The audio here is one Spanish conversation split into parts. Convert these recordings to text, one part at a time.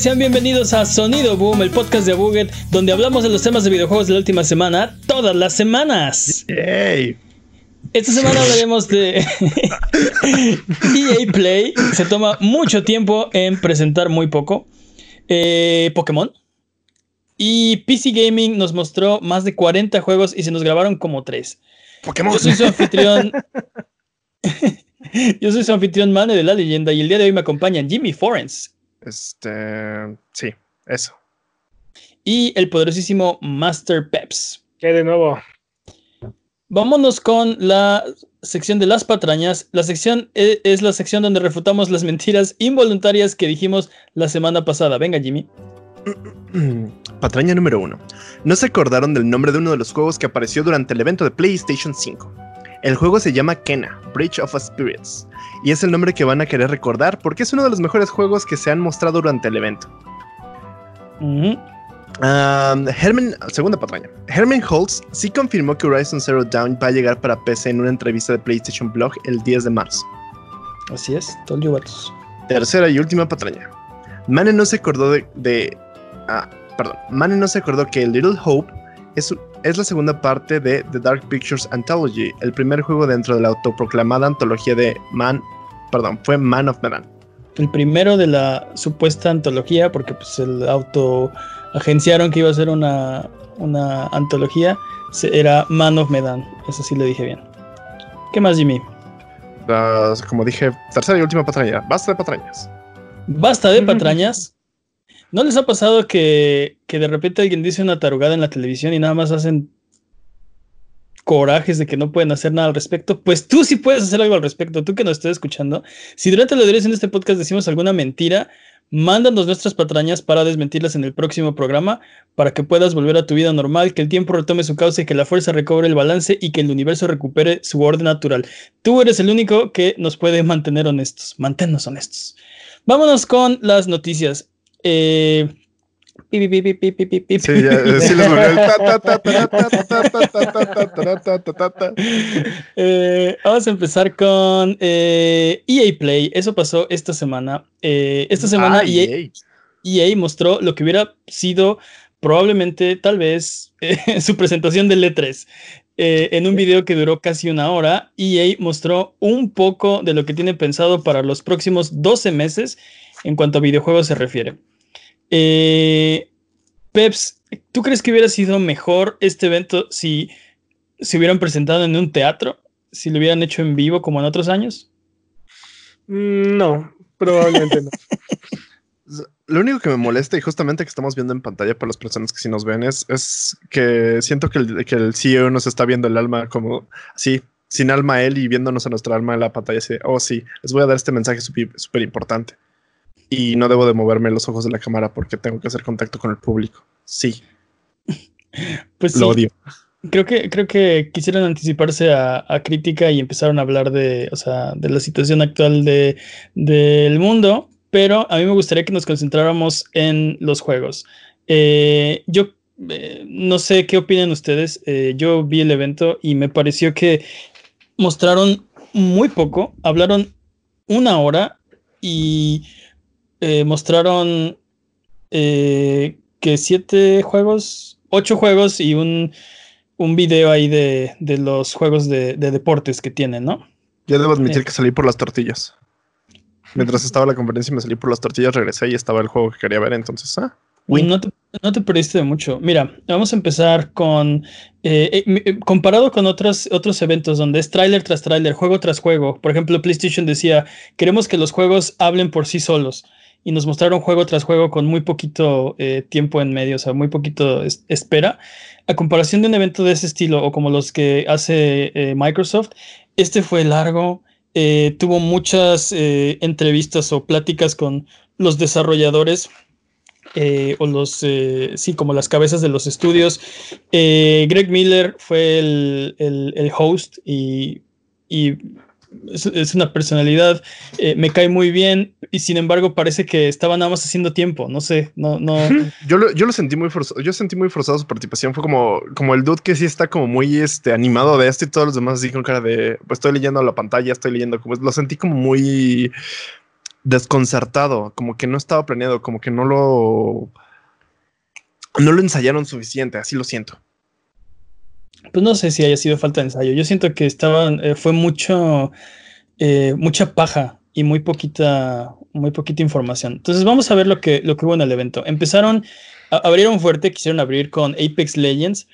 Sean bienvenidos a Sonido Boom, el podcast de Buget, donde hablamos de los temas de videojuegos de la última semana, todas las semanas. Esta semana hablaremos de EA Play. Se toma mucho tiempo en presentar muy poco. Eh, Pokémon. Y PC Gaming nos mostró más de 40 juegos y se nos grabaron como 3. Pokémon. Yo soy su anfitrión. Yo soy su anfitrión Mane de la leyenda y el día de hoy me acompañan Jimmy Forens. Este. Sí, eso. Y el poderosísimo Master Peps. ¿Qué de nuevo? Vámonos con la sección de las patrañas. La sección e- es la sección donde refutamos las mentiras involuntarias que dijimos la semana pasada. Venga, Jimmy. Patraña número uno. No se acordaron del nombre de uno de los juegos que apareció durante el evento de PlayStation 5. El juego se llama Kena, Bridge of Spirits, y es el nombre que van a querer recordar porque es uno de los mejores juegos que se han mostrado durante el evento. Um, Herman, segunda patraña. Herman Holtz sí confirmó que Horizon Zero Dawn va a llegar para PC en una entrevista de PlayStation Blog el 10 de marzo. Así es, told you vatos. Tercera y última patraña. Mane no se acordó de, de- ah, perdón. Mane no se acordó que Little Hope es, es la segunda parte de The Dark Pictures Anthology, el primer juego dentro de la autoproclamada antología de Man, perdón, fue Man of Medan. El primero de la supuesta antología, porque pues el auto agenciaron que iba a ser una, una antología, se- era Man of Medan. Eso sí lo dije bien. ¿Qué más, Jimmy? Como dije, tercera y última patraña. Basta de patrañas. Basta de patrañas. ¿No les ha pasado que, que de repente alguien dice una tarugada en la televisión y nada más hacen corajes de que no pueden hacer nada al respecto? Pues tú sí puedes hacer algo al respecto, tú que nos estés escuchando. Si durante la duración de este podcast decimos alguna mentira, mándanos nuestras patrañas para desmentirlas en el próximo programa, para que puedas volver a tu vida normal, que el tiempo retome su causa y que la fuerza recobre el balance y que el universo recupere su orden natural. Tú eres el único que nos puede mantener honestos. Manténnos honestos. Vámonos con las noticias. Vamos a empezar con EA Play. Eso pasó esta semana. Esta semana ah, EA, EA, mostró lo que hubiera sido probablemente, tal vez, su presentación del E3. en un video que duró casi una hora, EA mostró un poco de lo que tiene pensado para los próximos 12 meses en cuanto a videojuegos se refiere. Eh, Peps, ¿tú crees que hubiera sido mejor este evento si se hubieran presentado en un teatro? Si lo hubieran hecho en vivo como en otros años? Mm, No, probablemente no. Lo único que me molesta y justamente que estamos viendo en pantalla para las personas que sí nos ven es, es que siento que el, que el CEO nos está viendo el alma como así, sin alma a él y viéndonos a nuestra alma en la pantalla así, oh sí, les voy a dar este mensaje súper importante. Y no debo de moverme los ojos de la cámara porque tengo que hacer contacto con el público. Sí, Pues sí, lo odio. creo que, creo que quisieron anticiparse a, a crítica y empezaron a hablar de, o sea, de la situación actual de, del mundo, pero a mí me gustaría que nos concentráramos en los juegos. Eh, yo eh, no sé qué opinan ustedes, eh, yo vi el evento y me pareció que mostraron muy poco, hablaron una hora y eh, mostraron eh, que siete juegos, ocho juegos y un, un video ahí de, de los juegos de, de deportes que tienen, ¿no? Yo debo admitir Eh. que salí por las tortillas. Mientras estaba la conferencia me salí por las tortillas, regresé y estaba el juego que quería ver, entonces, ah. No te, no te perdiste de mucho. Mira, vamos a empezar con, eh, eh, comparado con otros, otros eventos donde es tráiler tras tráiler, juego tras juego. Por ejemplo, PlayStation decía, queremos que los juegos hablen por sí solos. Y nos mostraron juego tras juego con muy poquito eh, tiempo en medio, o sea, muy poquito es- espera. A comparación de un evento de ese estilo o como los que hace eh, Microsoft, este fue largo, eh, tuvo muchas entrevistas o pláticas con los desarrolladores o los, sí, como las cabezas de los estudios. Greg Miller fue el, el- host y es, una personalidad, eh, me cae muy bien y sin embargo parece que estaba nada más haciendo tiempo, no sé, no, no. Yo lo, yo lo sentí muy forzado, yo sentí muy forzado su participación, fue como, como el dude que sí está como muy este, animado de esto y todos los demás así con cara de, pues estoy leyendo la pantalla, estoy leyendo, como lo sentí como muy, desconcertado, como que no estaba planeado, como que no lo no lo ensayaron suficiente, así lo siento. Pues no sé si haya sido falta de ensayo. Yo siento que estaban, eh, fue mucho, eh, mucha paja y muy poquita, muy poquita información. Entonces vamos a ver lo que, lo que hubo en el evento. Empezaron, abrieron fuerte, quisieron abrir con Apex Legends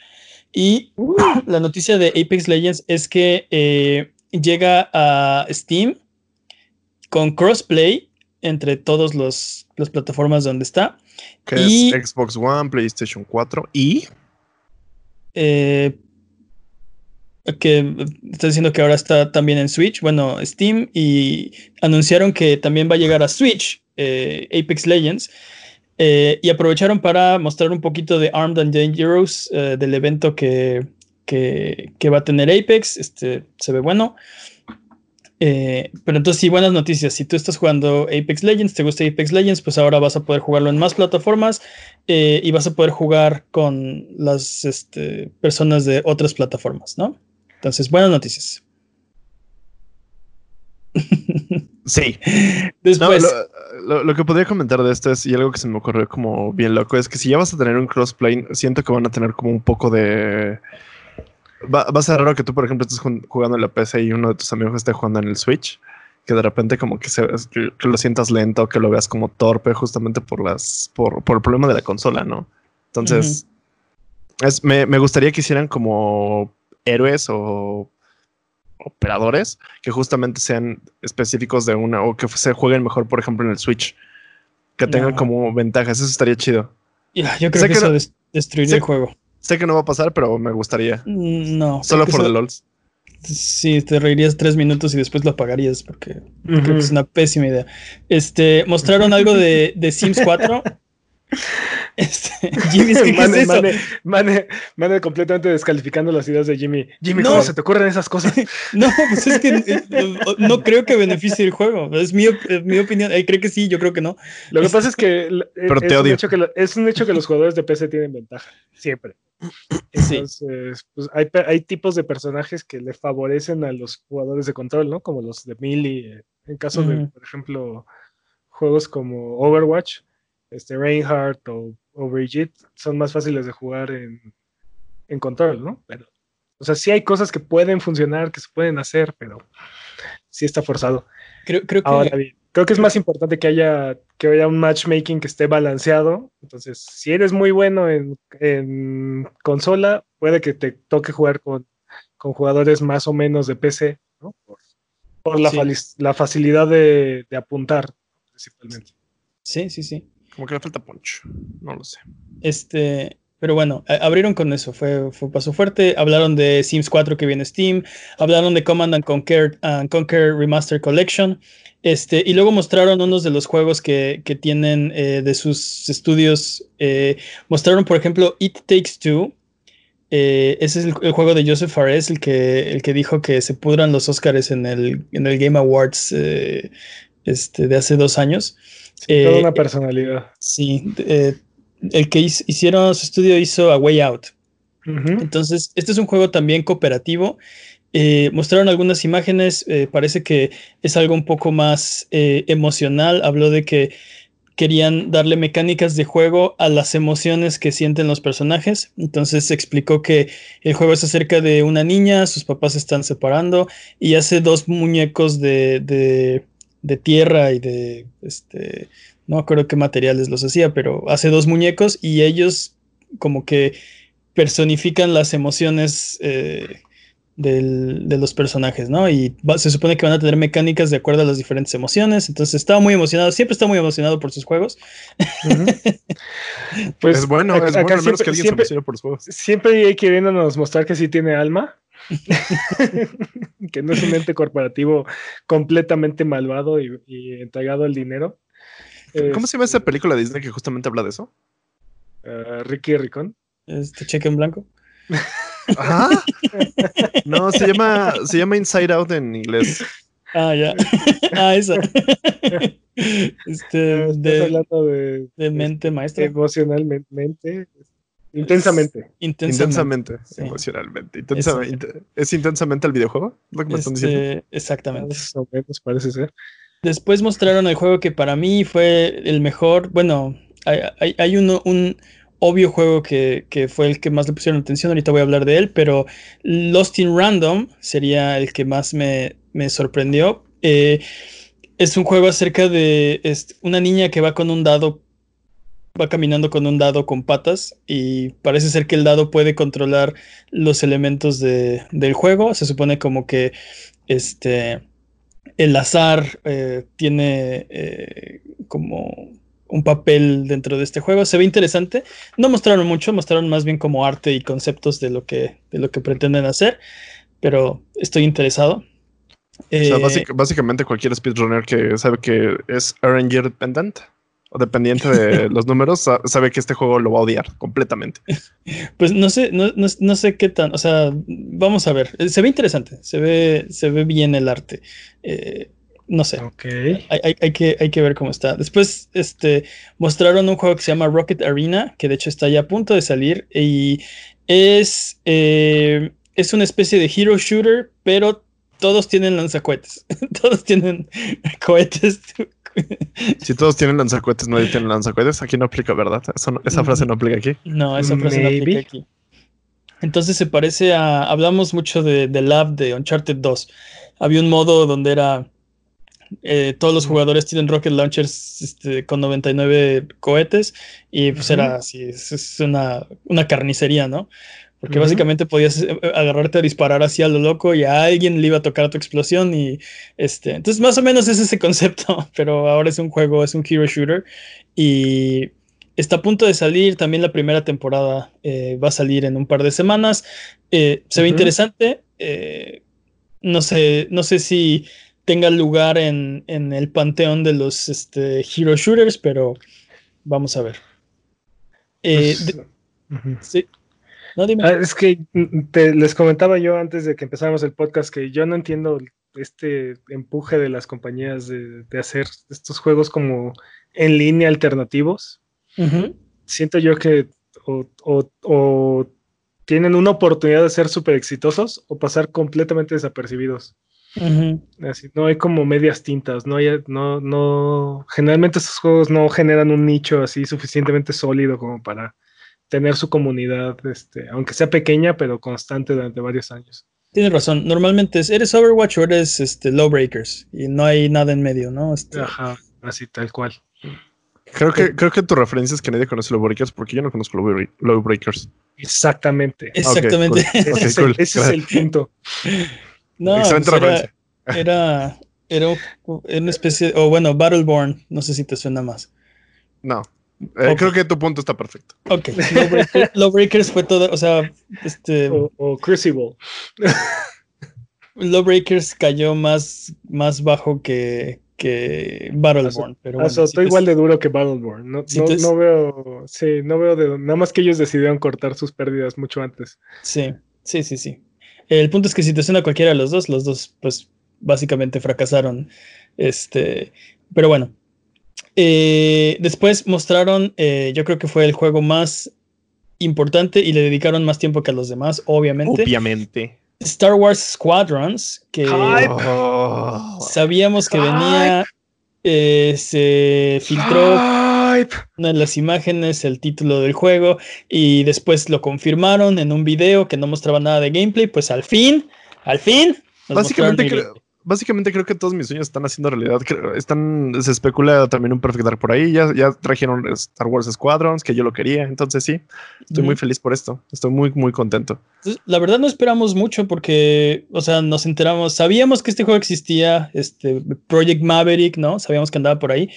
y la noticia de Apex Legends es que eh, llega a Steam con crossplay entre todas las plataformas donde está. Que es Xbox One, PlayStation 4 y... Eh, que está diciendo que ahora está también en Switch, bueno, Steam, y anunciaron que también va a llegar a Switch eh, Apex Legends. Eh, y aprovecharon para mostrar un poquito de Armed and Dangerous eh, del evento que, que, que, va a tener Apex. Este se ve bueno. pero entonces sí, buenas noticias. Si tú estás jugando Apex Legends, te gusta Apex Legends, pues ahora vas a poder jugarlo en más plataformas y vas a poder jugar con las este, personas de otras plataformas, ¿no? Entonces, buenas noticias. Sí. Después. lo, que podría comentar de esto es, y algo que se me ocurrió como bien loco, es que si ya vas a tener un crossplay, siento que van a tener como un poco de. Va, a ser raro que tú, por ejemplo, estés jugando en la PC y uno de tus amigos esté jugando en el Switch, que de repente como que, se, que, lo sientas lento, que lo veas como torpe, justamente por las por, por el problema de la consola, ¿no? Entonces, es, me, me gustaría que hicieran como héroes o operadores que justamente sean específicos de una o que se jueguen mejor, por ejemplo, en el Switch. Que tengan como ventajas. Eso estaría chido. yo creo que, eso destruiría el juego. Sé que no va a pasar, pero me gustaría. Mm, no. Solo por the LOLs. Sí, te reirías tres minutos y después lo apagarías porque creo que es una pésima idea. Este, mostraron algo de, de Sims 4 Este, Jimmy, ¿qué, mane, es eso? Mane, completamente descalificando las ideas de Jimmy. Jimmy, ¿cómo se te ocurren esas cosas? no, pues es que eh, no creo que beneficie el juego. Es mi, mi opinión. Eh, creo que sí, yo creo que no. Lo que pasa es que, es, Un hecho que es un hecho que los jugadores de PC tienen ventaja. Siempre. Entonces, pues hay, hay, tipos de personajes que le favorecen a los jugadores de control, ¿no? Como los de Melee. En caso de, por ejemplo, juegos como Overwatch este Reinhardt o, o Brigitte son más fáciles de jugar en, en control, ¿no? Pero, o sea, sí hay cosas que pueden funcionar, que se pueden hacer, pero sí está forzado. Creo, creo que... Ahora creo que es más importante que haya, que haya un matchmaking que esté balanceado. Entonces, si eres muy bueno en, en consola, puede que te toque jugar con, con jugadores más o menos de PC, ¿no? Por, por la, la, facilidad de, de apuntar, principalmente. Sí, sí, sí. Como que le falta punch. No lo sé. Este. Pero bueno, abrieron con eso, fue, fue paso fuerte. Hablaron de Sims 4 que viene Steam, hablaron de Command and Conquer, Conquer Remaster Collection, este, y luego mostraron unos de los juegos que, que tienen eh, de sus estudios. Eh, mostraron, por ejemplo, It Takes Two. Eh, ese es el, juego de Joseph Fares, el que, el que dijo que se pudran los Oscars en el, en el Game Awards este, de hace dos años. toda una personalidad. Sí, el que hicieron su estudio hizo A Way Out. Entonces, este es un juego también cooperativo. Eh, mostraron algunas imágenes, eh, parece que es algo un poco más eh, emocional. Habló de que querían darle mecánicas de juego a las emociones que sienten los personajes. Entonces se explicó que el juego es acerca de una niña, sus papás se están separando y hace dos muñecos de, de, de tierra y de este no acuerdo qué materiales los hacía, pero hace dos muñecos y ellos como que personifican las emociones eh, de los personajes, ¿no? Y se supone que van a tener mecánicas de acuerdo a las diferentes emociones, entonces estaba muy emocionado, siempre está muy emocionado por sus juegos. pues es bueno, es bueno menos que alguien se por sus juegos. Siempre hay queriéndonos mostrar que sí tiene alma. que no es un ente corporativo completamente malvado y, y entregado al dinero. ¿Cómo se llama esa película de Disney que justamente habla de eso? Uh, Ricky Ricón. Este cheque en blanco. Ajá. No, se llama, se llama Inside Out en inglés. Ah, ya. Ah, esa. Este, de, hablando de, de mente maestra. Emocionalmente. Intensamente. Intensamente. Emocionalmente. ¿Es intensamente el videojuego? Este, exactamente. Más o menos parece ser. Después mostraron el juego que para mí fue el mejor. Bueno, hay, hay uno, un obvio juego que, fue el que más le pusieron atención. Ahorita voy a hablar de él, pero Lost in Random sería el que más me, sorprendió. Eh, es un juego acerca de una niña que va con un dado, va caminando con un dado con patas y parece ser que el dado puede controlar los elementos del juego. Se supone como que este, el azar eh, tiene eh, como un papel dentro de este juego. Se ve interesante. No mostraron mucho, mostraron más bien como arte y conceptos de lo que, de lo que pretenden hacer, pero estoy interesado. O sea, eh, básicamente cualquier speedrunner que sabe que es RNG dependent o dependiente de los números sabe que este juego lo va a odiar completamente. Pues no sé, no, sé qué tan, o sea, vamos a ver. Se ve interesante, se ve, se ve bien el arte. Eh, no sé. Hay, que, hay que ver cómo está. Después este, mostraron un juego que se llama Rocket Arena, que de hecho está ya a punto de salir. Y es, eh, es una especie de hero shooter, pero todos tienen lanzacohetes. todos tienen cohetes. si todos tienen lanzacohetes, nadie tiene lanzacohetes. Aquí no aplica, ¿verdad? esa frase no aplica aquí. No, esa frase no aplica aquí. Entonces se parece a. Hablamos mucho de, de Lab de Uncharted 2. Había un modo donde era. Eh, todos los jugadores tienen rocket launchers este, con 99 cohetes y pues era así, es, una, una carnicería, ¿no? Porque básicamente podías eh, agarrarte a disparar así a lo loco y a alguien le iba a tocar tu explosión y este. Entonces, más o menos es ese concepto, pero ahora es un juego, es un hero shooter y está a punto de salir. También la primera temporada eh, va a salir en un par de semanas. Eh, se ve interesante. no sé, no sé si tenga lugar en, el panteón de los este, hero shooters, pero vamos a ver. Pues, sí. Ah, es que mm, te, les comentaba yo antes de que empezáramos el podcast que yo no entiendo este empuje de las compañías de, hacer estos juegos como en línea alternativos. Siento yo que o, tienen una oportunidad de ser súper exitosos o pasar completamente desapercibidos. Así, no hay como medias tintas, no hay, no, no, generalmente estos juegos no generan un nicho así suficientemente sólido como para tener su comunidad, este, aunque sea pequeña, pero constante durante varios años. Tienes razón, normalmente es, eres Overwatch o eres este, Lowbreakers y no hay nada en medio, ¿no? Este... Ajá, así tal cual. Creo que, creo que tu referencia es que nadie conoce Lowbreakers porque yo no conozco Lowbreakers. Exactamente. Exactamente. ese, es el punto. No, pues. Era, era, era, una especie, o bueno, Battleborn, no sé si te suena más. No. Eh, creo que tu punto está perfecto. Ok. Lawbreakers, fue todo, o sea, este. O, Crucible. Lawbreakers cayó más, más bajo que, que Battleborn. Pero bueno, estoy igual de duro que Battleborn. No, no, veo. Sí, no veo de. Nada más que ellos decidieron cortar sus pérdidas mucho antes. Sí, sí, sí, sí. El punto es que si te suena cualquiera de los dos, los dos, pues básicamente fracasaron. Este. Pero bueno, eh, después mostraron, eh, yo creo que fue el juego más importante y le dedicaron más tiempo que a los demás, obviamente. Obviamente. Star Wars Squadrons, que sabíamos que venía, eh, se filtró una de las imágenes, el título del juego, y después lo confirmaron en un video que no mostraba nada de gameplay, pues al fin, al fin. Básicamente creo, básicamente creo que todos mis sueños están haciendo realidad. Están, se especula también un Perfect Dark por ahí. Ya, ya trajeron Star Wars Squadrons, que yo lo quería. Entonces sí, estoy muy feliz por esto. Estoy muy, muy contento. La verdad no esperamos mucho porque, o sea, nos enteramos, sabíamos que este juego existía, este Project Maverick, ¿no? Sabíamos que andaba por ahí.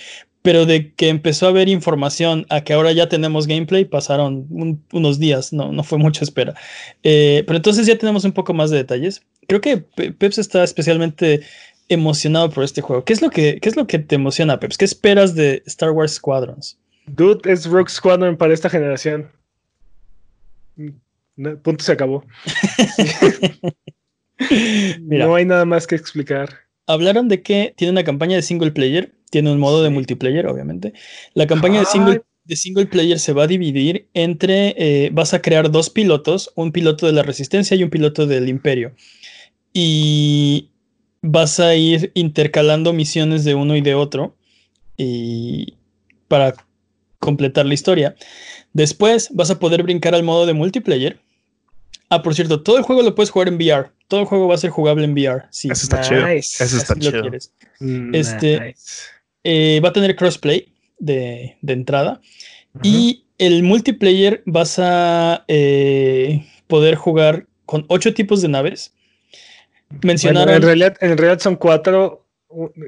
Pero de que empezó a haber información a que ahora ya tenemos gameplay, pasaron unos días, no, no fue mucha espera. Eh, pero entonces ya tenemos un poco más de detalles creo que Peps está especialmente emocionado por este juego. ¿Qué es lo que, es lo que te emociona, Peps? ¿Qué esperas de Star Wars Squadrons? Dude, es Rogue Squadron para esta generación. punto se acabó. no hay nada más que explicar. Hablaron de que tiene una campaña de single player, tiene un modo de multiplayer, obviamente. La campaña de single, de single player se va a dividir entre, eh, vas a crear dos pilotos, un piloto de la resistencia y un piloto del imperio. Y vas a ir intercalando misiones de uno y de otro y para completar la historia. Después vas a poder brincar al modo de multiplayer. Ah, por cierto, todo el juego lo puedes jugar en VR. Todo el juego va a ser jugable en VR. Sí. Eso está chido. Eso está chido. Este, eh, va a tener crossplay de, entrada. Y el multiplayer vas a eh, poder jugar con ocho tipos de naves. Mencionaron. en, realidad, en realidad son cuatro.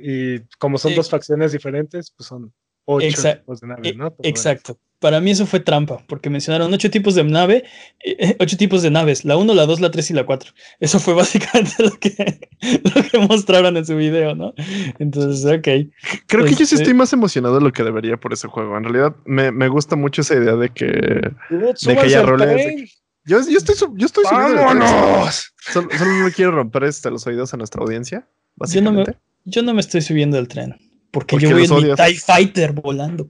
Y como son dos facciones diferentes, pues son ocho tipos de naves, ¿no? exacto. Para mí eso fue trampa, porque mencionaron ocho tipos de nave, eh, ocho tipos de naves, la 1, la 2, la 3 y la 4. Eso fue básicamente lo que, lo que mostraron en su video, ¿no? Entonces, ok. Creo que yo sí este estoy más emocionado de lo que debería por ese juego. En realidad, me, me gusta mucho esa idea de que, de que haya roles. Yo, yo, estoy, yo estoy ¡Vámonos! Solo, solo, no quiero romper este, los oídos a nuestra audiencia. Básicamente. Yo no me, yo no me estoy subiendo del tren. Porque, yo voy en mi TIE Fighter volando.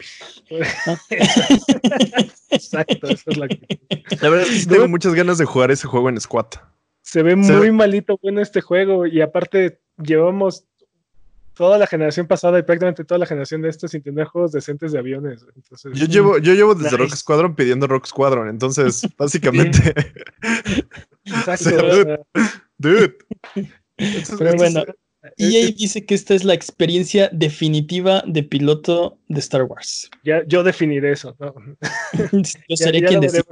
Exacto, esa es la La verdad es que tengo muchas ganas de jugar ese juego en Squat. Se ve muy malito bueno este juego y aparte llevamos toda la generación pasada y prácticamente toda la generación de estos sin tener juegos decentes de aviones. yo llevo, yo llevo desde Rock Squadron pidiendo Rock Squadron, entonces básicamente. Exacto. dude. Pero bueno, EA dice que esta es la experiencia definitiva de piloto de Star Wars. Ya, yo definiré eso, yo seré quien decida.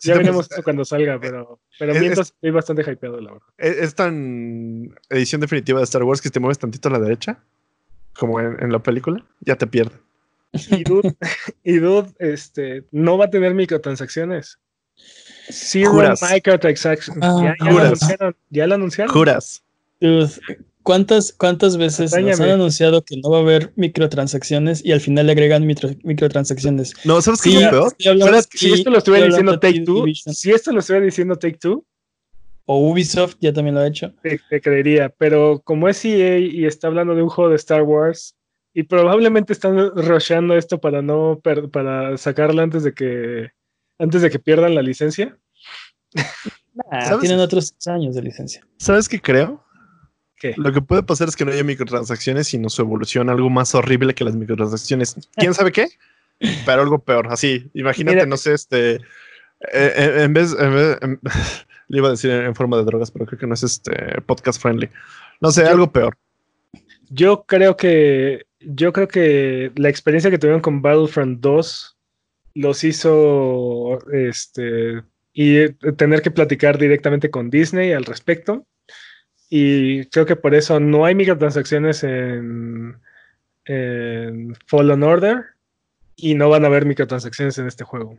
Ya veremos eso cuando salga, pero, pero mientras estoy bastante hypeado, la verdad. Es, tan edición definitiva de Star Wars que te mueves tantito a la derecha, como en, la película, ya te pierden. Y Dude, y dude este, no va a tener microtransacciones. Zero microtransactions. Ah, ya, lo anunciaron, ya lo anunciaron. Juras. ¿Cuántas, ¿Cuántas veces nos han anunciado que no va a haber microtransacciones y al final le agregan microtransacciones? No, ¿sabes qué es peor? Si esto lo estuviera diciendo Take Two, si esto lo estuviera diciendo Take Two, o Ubisoft ya también lo ha hecho. Te, creería, pero como es EA y está hablando de un juego de Star Wars y probablemente están rusheando esto para no para sacarlo antes de que antes de que pierdan la licencia. tienen otros años de licencia. ¿Sabes qué creo? Lo que puede pasar es que no haya microtransacciones, sino su evolución algo más horrible que las microtransacciones. ¿Quién sabe qué? Pero algo peor. Así, imagínate, no sé, este. Eh, eh, en vez, le iba a decir en forma de drogas, pero creo que no es este podcast friendly. No sé, algo peor. Yo creo que yo creo que la experiencia que tuvieron con Battlefront 2 los hizo este y tener que platicar directamente con Disney al respecto y creo que por eso no hay microtransacciones en, en Fallen Order y no van a haber microtransacciones en este juego.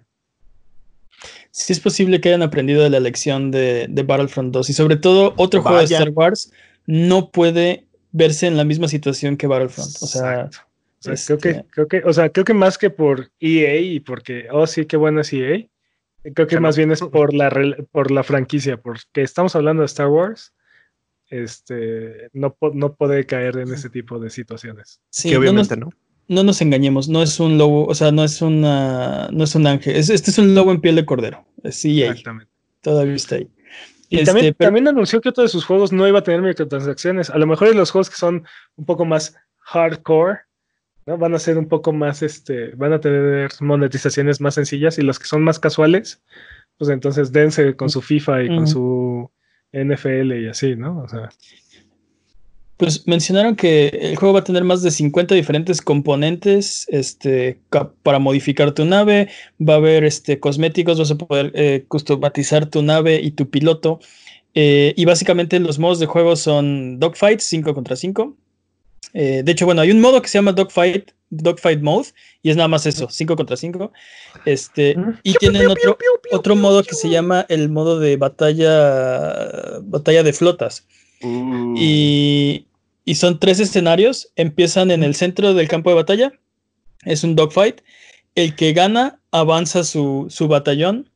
Sí es posible que hayan aprendido de la lección de, Battlefront 2 y sobre todo otro juego de Star Wars no puede verse en la misma situación que Battlefront. O sea, creo, que, este creo que, o sea, creo que más que por EA y porque, oh sí, qué bueno es EA, creo que más bien es por la, por la franquicia, porque estamos hablando de Star Wars este, no, no puede caer en ese tipo de situaciones. Sí, que obviamente no, no. nos engañemos, no es un lobo, o sea, no es una, no es un ángel, este es un lobo en piel de cordero. Sí, Exactamente. Todavía está ahí. Y también, este, también, anunció que otro de sus juegos no iba a tener microtransacciones. A lo mejor los juegos que son un poco más hardcore, ¿no? Van a ser un poco más, este, van a tener monetizaciones más sencillas y los que son más casuales, pues entonces dense con su FIFA y con su NFL y así, ¿no? O sea. Pues mencionaron que el juego va a tener más de 50 diferentes componentes este, para modificar tu nave. Va a haber este, cosméticos, vas a poder eh, customizar tu nave y tu piloto. Eh, y básicamente los modos de juego son dogfights 5 contra 5. Eh, de hecho, bueno, hay un modo que se llama dogfight, dogfight mode y es nada más eso, 5 contra 5. Este, y tienen otro, otro modo que se llama el modo de batalla, batalla de flotas. Uh. Y, y, son tres escenarios. Empiezan en el centro del campo de batalla. Es un dogfight. El que gana avanza su, su batallón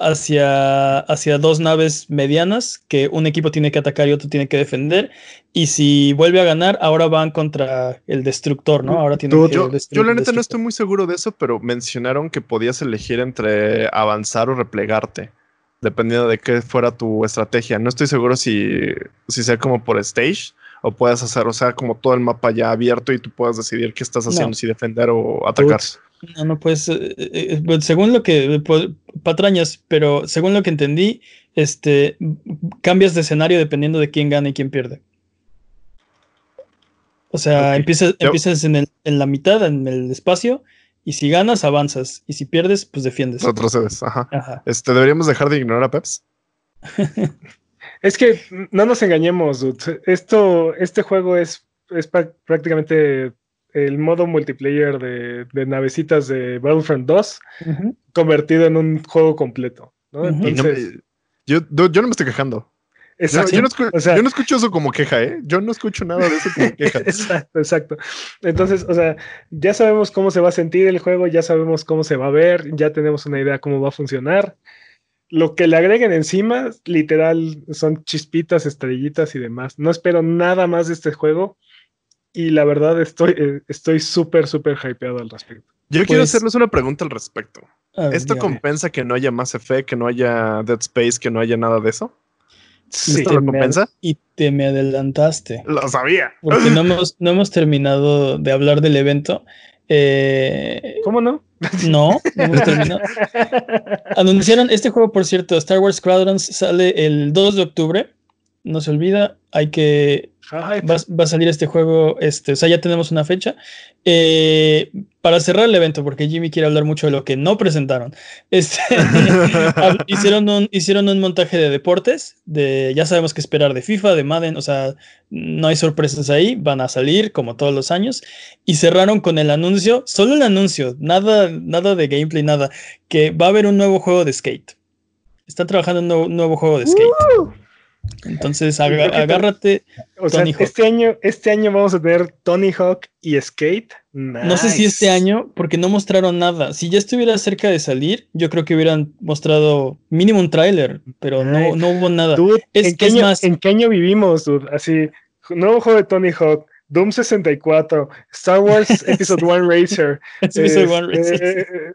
hacia, hacia dos naves medianas que un equipo tiene que atacar y otro tiene que defender. Y si vuelve a ganar, ahora van contra el destructor, ¿no? Ahora tiene que yo, yo la neta no estoy muy seguro de eso, pero mencionaron que podías elegir entre avanzar o replegarte. dependiendo de qué fuera tu estrategia. No estoy seguro si, si sea como por stage o puedes hacer, o sea, como todo el mapa ya abierto y tú puedes decidir qué estás haciendo, si defender o atacar. No, no puedes, eh, eh, eh, pues, según lo que, patrañas, pero según lo que entendí, este, cambias de escenario dependiendo de quién gana y quién pierde. O sea, empiezas, empiezas en, el, en la mitad, en el espacio, y si ganas, avanzas. Y si pierdes, pues defiendes. Retrocedes, ajá. ajá. Este, deberíamos dejar de ignorar a Peps. es que no nos engañemos, dude. Esto, este juego es, es prácticamente el modo multiplayer de, navecitas de Battlefront 2 convertido en un juego completo. ¿no? yo, yo no me estoy quejando. Yo, no escucho, eso como queja, ¿eh? Yo no escucho nada de eso como queja. exacto, exacto. Entonces, o sea, ya sabemos cómo se va a sentir el juego, ya sabemos cómo se va a ver, ya tenemos una idea cómo va a funcionar. Lo que le agreguen encima, literal, son chispitas, estrellitas y demás. No espero nada más de este juego y la verdad estoy eh, estoy súper, súper hypeado al respecto. Yo quiero pues hacerles una pregunta al respecto. ¿Esto compensa que no haya más Effect, que no haya Dead Space, que no haya nada de eso? Sí, ¿Esto lo compensa? Y te me adelantaste. Lo sabía. Porque no hemos, no hemos terminado de hablar del evento. Eh, ¿Cómo no? No, no hemos terminado. Anunciaron este juego, por cierto, Star Wars Squadrons sale el 2 de octubre. No se olvida, hay que Va, a salir este juego, este, o sea, ya tenemos una fecha. Eh, para cerrar el evento, porque Jimmy quiere hablar mucho de lo que no presentaron, este, hicieron, un, hicieron un montaje de deportes, de ya sabemos qué esperar de FIFA, de Madden, o sea, no hay sorpresas ahí, van a salir como todos los años, y cerraron con el anuncio, solo el anuncio, nada, nada de gameplay, nada, que va a haber un nuevo juego de skate. Están trabajando en un nuevo, juego de skate. Entonces agárrate. O sea, este año, este año vamos a tener Tony Hawk y Skate. No sé si este año, porque no mostraron nada. Si ya estuviera cerca de salir, yo creo que hubieran mostrado mínimo un tráiler, pero no, no hubo nada. ¿en, qué año, ¿En qué año vivimos, dude? Así, nuevo juego de Tony Hawk, Doom 64, Star Wars Episode 1 Racer,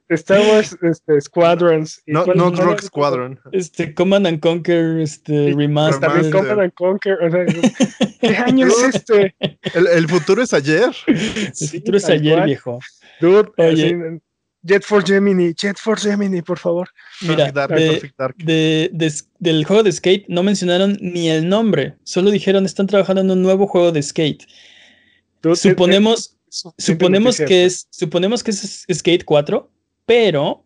Star Wars este, Squadrons. No, no Rock Squadron. Este, Command and Conquer este, Remastered. También Command and Conquer. ¿Qué año es este? El, el, futuro es ayer. El futuro es ayer, viejo. Dude, Oye. Jet for Gemini, Jet for Gemini, por favor. Mira, de, del juego de skate no mencionaron ni el nombre, solo dijeron están trabajando en un nuevo juego de skate suponemos, suponemos que es, suponemos que es Skate 4, pero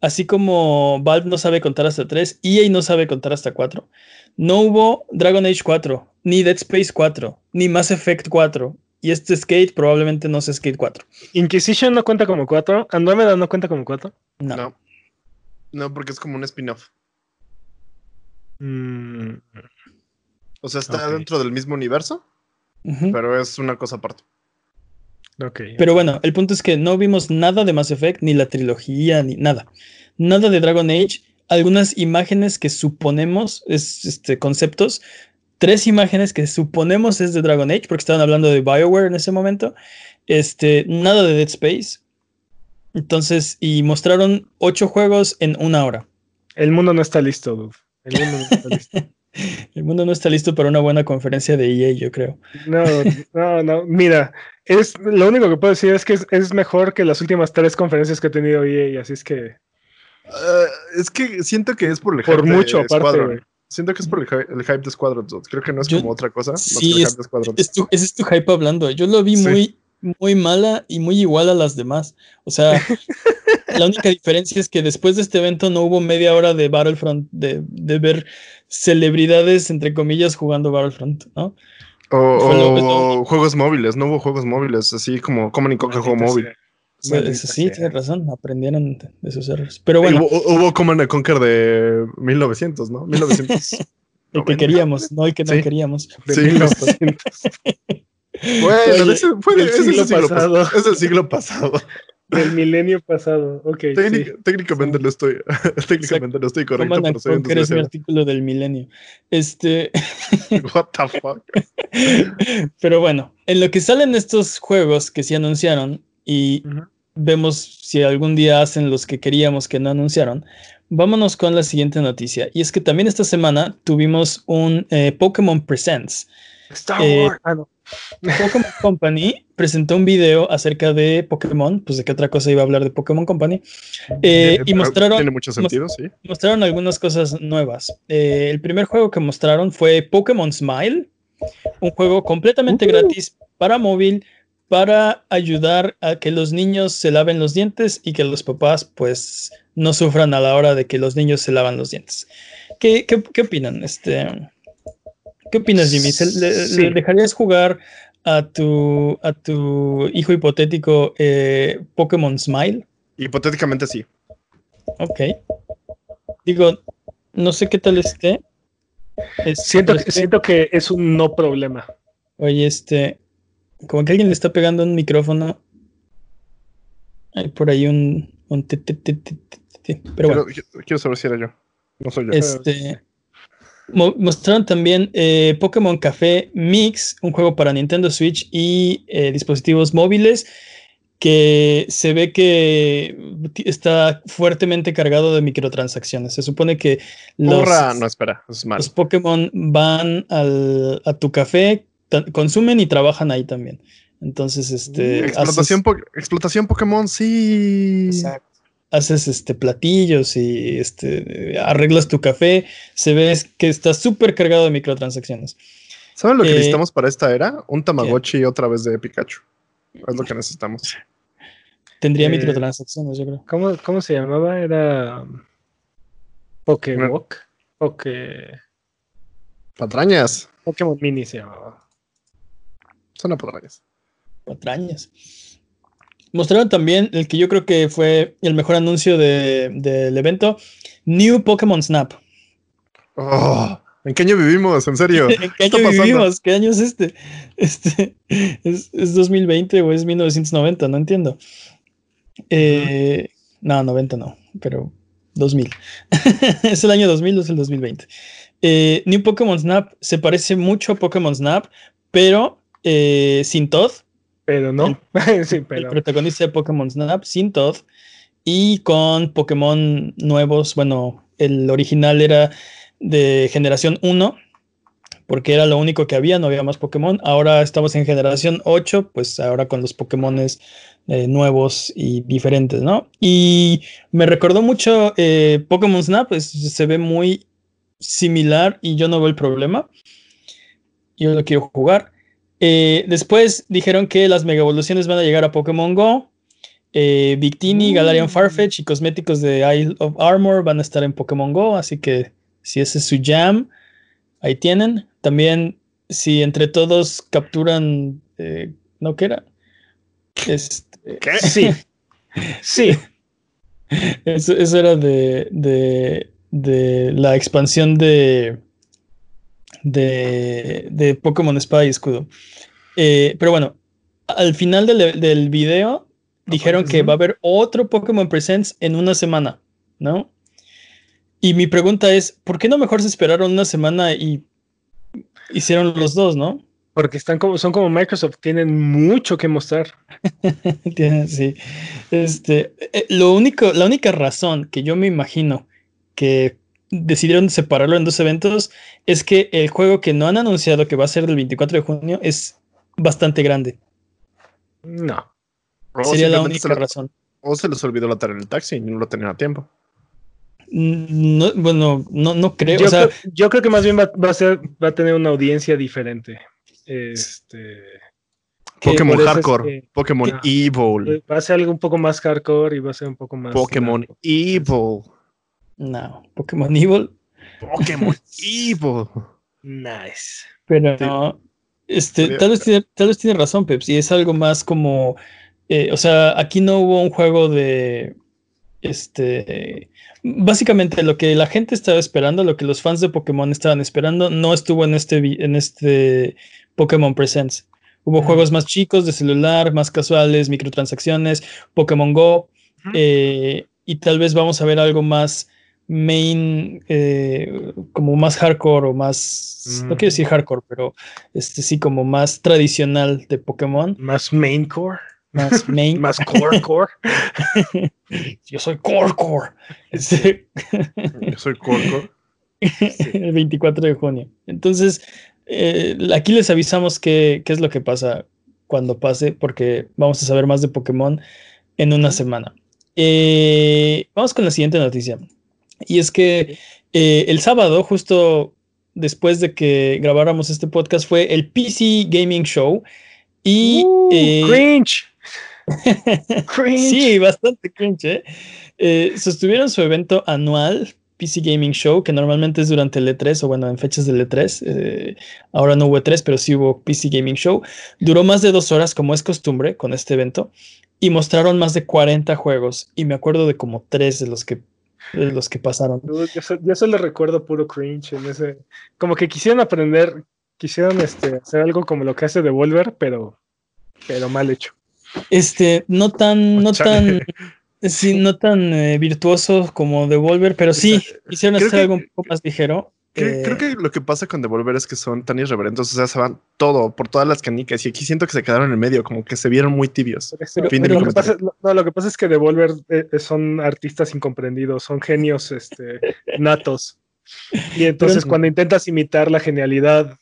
así como Valve no sabe contar hasta 3, EA no sabe contar hasta 4. No hubo Dragon Age 4, ni Dead Space 4, ni Mass Effect 4. Y este Skate probablemente no sea Skate 4. Inquisition no cuenta como 4. Andromeda no cuenta como 4. No. No, porque es como un spin-off. Mm. O sea, está dentro del mismo universo. Pero es una cosa aparte. Pero bueno, el punto es que no vimos nada de Mass Effect, ni la trilogía, ni nada. Nada de Dragon Age. Algunas imágenes que suponemos, es este, conceptos. Tres imágenes que suponemos es de Dragon Age, porque estaban hablando de Bioware en ese momento. Este, nada de Dead Space. Entonces, y mostraron ocho juegos en una hora. El mundo no está listo, dude. El mundo no está listo. El mundo no está listo para una buena conferencia de EA, yo creo. No, no, no. Mira, es lo único que puedo decir es que es, mejor que las últimas tres conferencias que ha tenido EA, así es que. Ah, es que siento que es por el hype por mucho, de aparte, Siento que es por el, hype de Squadron. Creo que no es como otra cosa. Sí, es, ese es tu hype hablando. Yo lo vi muy, muy mala y muy igual a las demás. O sea, la única diferencia es que después de este evento no hubo media hora de Battlefront, de, de ver celebridades, entre comillas, jugando Battlefront, ¿no? O, juegos móviles, no hubo juegos móviles, así como Common Conquer juego móvil. Eso sí, tienes razón, aprendieron de sus errores. Pero bueno. Hubo, hubo Command Conquer de 1900, ¿no? 1900. el que queríamos, no el que no queríamos. sí, 1900. bueno, ese fue el siglo pasado. Es el siglo pasado. Del milenio pasado, ok. Técnicamente no estoy, técnicamente no estoy correcto, pero soy es mi artículo del milenio. Este. What the fuck. pero bueno, en lo que salen estos juegos que sí anunciaron y vemos si algún día hacen los que queríamos que no anunciaron, vámonos con la siguiente noticia. Y es que también esta semana tuvimos un eh, Pokémon Presents. Star eh, Wars. Ah, Pokémon Company presentó un video acerca de Pokémon, pues de qué otra cosa iba a hablar de Pokémon Company, eh, y mostraron, tiene mucho sentido, sí. mostraron algunas cosas nuevas. el primer juego que mostraron fue Pokémon Smile, un juego completamente uh. gratis para móvil para ayudar a que los niños se laven los dientes y que los papás pues no sufran a la hora de que los niños se lavan los dientes. ¿Qué, qué, opinan? Este, ¿Qué opinas, Jimmy? ¿Le, dejarías jugar a tu, a tu hijo hipotético eh, Pokémon Smile? Hipotéticamente sí. Ok. Digo, no sé qué tal esté. siento, siento que es un no problema. Oye, este, como que alguien le está pegando un micrófono. Hay por ahí un. un pero bueno. Quiero, saber si era yo. No soy yo. Este, mostraron también eh, Pokémon Café Mix, un juego para Nintendo Switch y eh, dispositivos móviles que se ve que está fuertemente cargado de microtransacciones. Se supone que los, no, espera, los Pokémon van al, a tu café, consumen y trabajan ahí también. Entonces, este. Explotación, explotación Pokémon, sí. Exacto. Haces este platillos y este arreglas tu café. Se ve que está súper cargado de microtransacciones. ¿Saben lo que eh, necesitamos para esta era? Un Tamagotchi otra vez de Pikachu. Es lo que necesitamos. Tendría eh, microtransacciones, yo creo. ¿Cómo, ¿Cómo, se llamaba? Era. Pokewalk. Poke. Patrañas. Pokémon Mini se llamaba. Son patrañas. Patrañas. Mostraron también el que yo creo que fue el mejor anuncio del evento: New Pokémon Snap. Oh, ¿En qué año vivimos? ¿En serio? ¿En qué año vivimos? ¿Qué año es este? Este es, 2020 o es 1990, no entiendo. Eh, no, 90 no, pero 2000. es el año 2000 o es el 2020. Eh, New Pokémon Snap se parece mucho a Pokémon Snap, pero eh, sin Todd. Pero no. El, protagonista de Pokémon Snap, sin Todd. Y con Pokémon nuevos. Bueno, el original era de generación 1, porque era lo único que había, no había más Pokémon. Ahora estamos en generación 8, pues ahora con los Pokémon eh, nuevos y diferentes, ¿no? Y me recordó mucho eh, Pokémon Snap, pues, se ve muy similar y yo no veo el problema. Yo lo quiero jugar. Eh, después dijeron que las mega evoluciones van a llegar a Pokémon Go. Eh, Victini, mm. Galarian Farfetch y cosméticos de Isle of Armor van a estar en Pokémon Go. Así que si ese es su jam, ahí tienen. También, si entre todos capturan. Eh, ¿No qué era? Este, ¿Qué? Sí. sí. Eso, era de, de, de la expansión de de, de Pokémon Espada y Escudo. Eh, pero bueno, al final del, del video dijeron que va a haber otro Pokémon Presents en una semana, ¿no? Y mi pregunta es, ¿por qué no mejor se esperaron una semana y hicieron los dos, no? Porque están como, son como Microsoft, tienen mucho que mostrar. sí. Este, eh, lo único, la única razón que yo me imagino que decidieron separarlo en dos eventos es que el juego que no han anunciado que va a ser del 24 de junio es bastante grande. No. Sería la única razón. O se les olvidó la tarea en el taxi y no lo tenían a tiempo. Mm, bueno, no, no creo. Yo, creo. que más bien va, a ser, va a tener una audiencia diferente. Este. Pokémon Hardcore, Pokémon Evil. Va a ser algo un poco más hardcore y va a ser un poco más. Pokémon Evil. No, Pokémon Evil. Pokémon Evil. Nice. Pero no, este, tal, vez tiene, tal vez tiene razón, Pep. Si es algo más como. Eh, o sea, aquí no hubo un juego de. Este. Básicamente lo que la gente estaba esperando, lo que los fans de Pokémon estaban esperando, no estuvo en este, en este Pokémon Presents. Hubo juegos más chicos de celular, más casuales, microtransacciones, Pokémon Go, eh, y tal vez vamos a ver algo más main, eh, como más hardcore o más, no quiero decir mm. hardcore, pero este sí, como más tradicional de Pokémon. Más main core. más main. más core core. Yo soy core core. Yo soy core core. El 24 de junio. Entonces, eh, aquí les avisamos qué, qué es lo que pasa cuando pase, porque vamos a saber más de Pokémon en una semana. Eh, vamos con la siguiente noticia. Y es que eh, el sábado, justo después de que grabáramos este podcast, fue el PC Gaming Show. Y. Uh, cringe. cringe. sí, bastante cringe. sostuvieron su evento anual PC Gaming Show, que normalmente es durante el E3 o bueno, en fechas del E3. Eh, ahora no hubo E3, pero sí hubo PC Gaming Show. Duró más de dos horas, como es costumbre con este evento, y mostraron más de 40 juegos. Y me acuerdo de como tres de los que, los que pasaron. Yo, solo recuerdo puro cringe en ese. Como que quisieron aprender, quisieron este, hacer algo como lo que hace Devolver, pero, pero mal hecho. Este, no tan, no tan. Sí, no tan eh, virtuoso como Devolver, pero sí, hicieron hacer algo un poco más ligero. Eh, creo, que lo que pasa con Devolver es que son tan irreverentes, o sea, se van todo, por todas las canicas, y aquí siento que se quedaron en el medio, como que se vieron muy tibios. lo, que pasa, no, lo que pasa es que Devolver eh, son artistas incomprendidos, son genios este, natos. Y entonces cuando intentas imitar la genialidad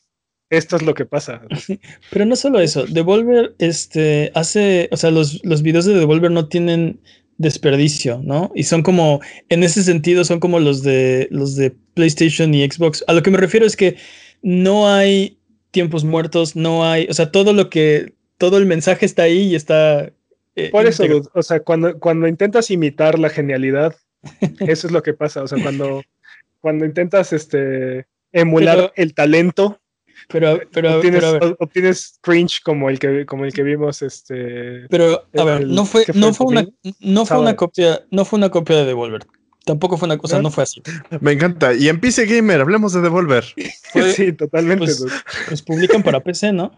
esto es lo que pasa. Pero no solo eso, Devolver este, hace, o sea, los, los videos de Devolver no tienen desperdicio, ¿no? Y son como, en ese sentido, son como los de los de PlayStation y Xbox. A lo que me refiero es que no hay tiempos muertos, no hay, o sea, todo lo que, todo el mensaje está ahí y está. Eh, Por eso, o sea, cuando, cuando intentas imitar la genialidad, eso es lo que pasa. O sea, cuando, cuando intentas este emular el talento, pero, pero, obtienes, cringe como el que como el que vimos este pero a ver no fue no fue una no fue una copia no fue una copia de Devolver. Tampoco fue una cosa no fue así. Me encanta. Y en PC Gamer hablemos de Devolver. Sí totalmente pues, pues, publican para PC no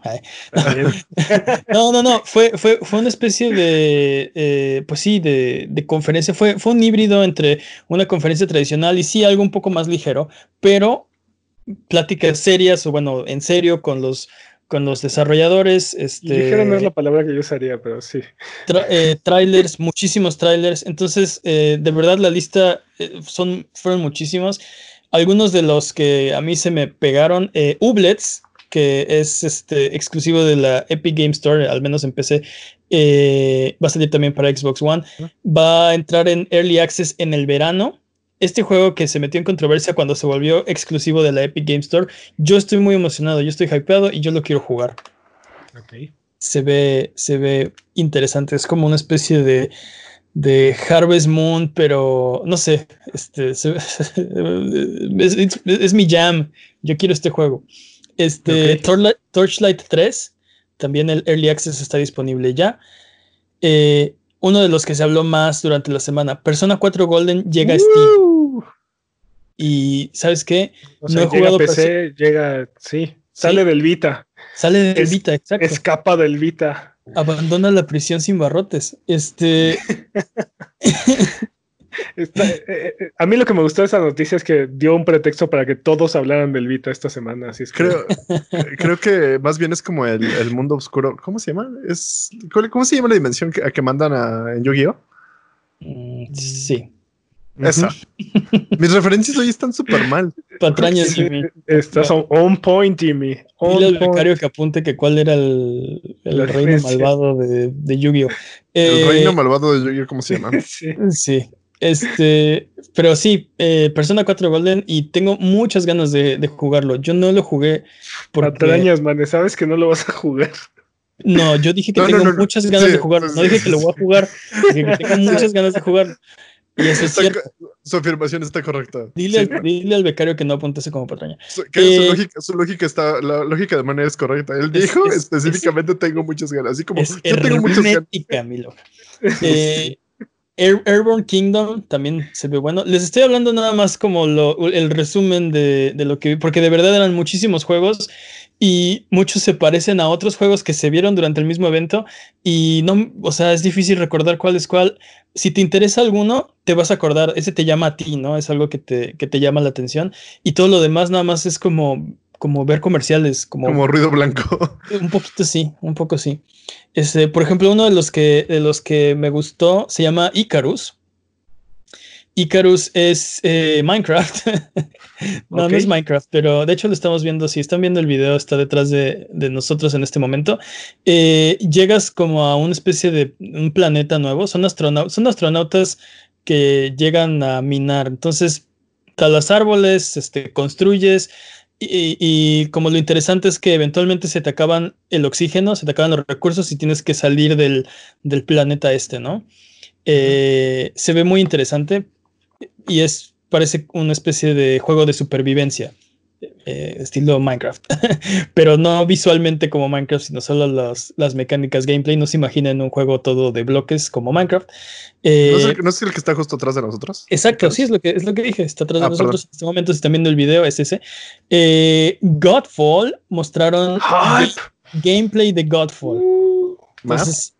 no no no fue fue fue una especie de eh, pues sí de, de conferencia. Fue fue un híbrido entre una conferencia tradicional y sí algo un poco más ligero pero pláticas serias o bueno, en serio con los, con los desarrolladores. Este, no es la palabra que yo usaría, pero sí. Eh, trailers, muchísimos trailers. Entonces, eh, de verdad la lista eh, son, fueron muchísimos. Algunos de los que a mí se me pegaron, Ublets, que es este, exclusivo de la Epic Game Store, al menos en PC, va a salir también para Xbox One. Va a entrar en Early Access en el verano este juego que se metió en controversia cuando se volvió exclusivo de la Epic Game Store, yo estoy muy emocionado, yo estoy hypeado y yo lo quiero jugar. Se ve, se ve interesante, es como una especie de, de Harvest Moon, pero no sé, este, es, mi jam, yo quiero este juego. Este, Torchlight, 3, también el Early Access está disponible ya. Eh, uno de los que se habló más durante la semana, Persona 4 Golden llega a Steam. Y ¿sabes qué? no he jugado PC, llega, sí, sale del Vita. Sale del Vita, exacto. Escapa del Vita. Abandona la prisión sin barrotes. Este. Eh, eh, eh, a mí lo que me gustó de esa noticia es que dio un pretexto para que todos hablaran del Vita esta semana. Así es creo, creo que más bien es como el, mundo oscuro. ¿Cómo se llama? Es, ¿Cómo se llama la dimensión que, a que mandan a, en Yu-Gi-Oh? Mm, sí. Esa. Mis referencias hoy están súper mal. Patrañas, Jimmy. Estás on point, Jimmy. Dile al becario que apunte que cuál era el, el reino malvado de, de Yu-Gi-Oh! el reino malvado de Yu-Gi-Oh! ¿Cómo se llama? sí. sí. Este, pero sí, eh, Persona 4 Golden y tengo muchas ganas de, de jugarlo. Yo no lo jugué porque... Patrañas, man, sabes que no lo vas a jugar. No, yo dije que tengo muchas ganas de jugarlo. No dije que lo voy a jugar. Dije que tengo muchas ganas de jugarlo. Y eso es cierto. Su afirmación está correcta. Dile, al, becario que no apuntase como patraña. Su, eh, lógica, está, la lógica de manera es correcta. Él dijo específicamente tengo muchas ganas. Así como yo tengo muchas ganas. Mi eh, Airborne Kingdom también se ve bueno. Les estoy hablando nada más como el resumen de, de, lo que vi, porque de verdad eran muchísimos juegos y muchos se parecen a otros juegos que se vieron durante el mismo evento y no, o sea, es difícil recordar cuál es cuál. Si te interesa alguno, te vas a acordar, ese te llama a ti, ¿no? Es algo que te, que te llama la atención y todo lo demás nada más es como como ver comerciales, como, como ruido blanco. Un poquito sí, un poco sí. Este, por ejemplo, uno de los que de los que me gustó se llama Icarus. Icarus es eh, Minecraft. no, no es Minecraft, pero de hecho lo estamos viendo. Si están viendo el video, está detrás de, nosotros en este momento. Eh, llegas como a una especie de un planeta nuevo. Son, son astronautas que llegan a minar. Entonces, talas árboles, este, construyes. Y, como lo interesante es que eventualmente se te acaban el oxígeno, se te acaban los recursos y tienes que salir del, planeta este, ¿no? Eh, se ve muy interesante y es, parece una especie de juego de supervivencia. Eh, estilo Minecraft, pero no visualmente como Minecraft, sino solo las mecánicas gameplay. No se imaginen un juego todo de bloques como Minecraft. Eh, ¿No, es el, que está justo atrás de nosotros? Exacto, sí, es lo que, es lo que dije. Está atrás de ah, nosotros en este momento. Si están viendo el video, es ese. Eh, Godfall mostraron gameplay de Godfall. ¿Más?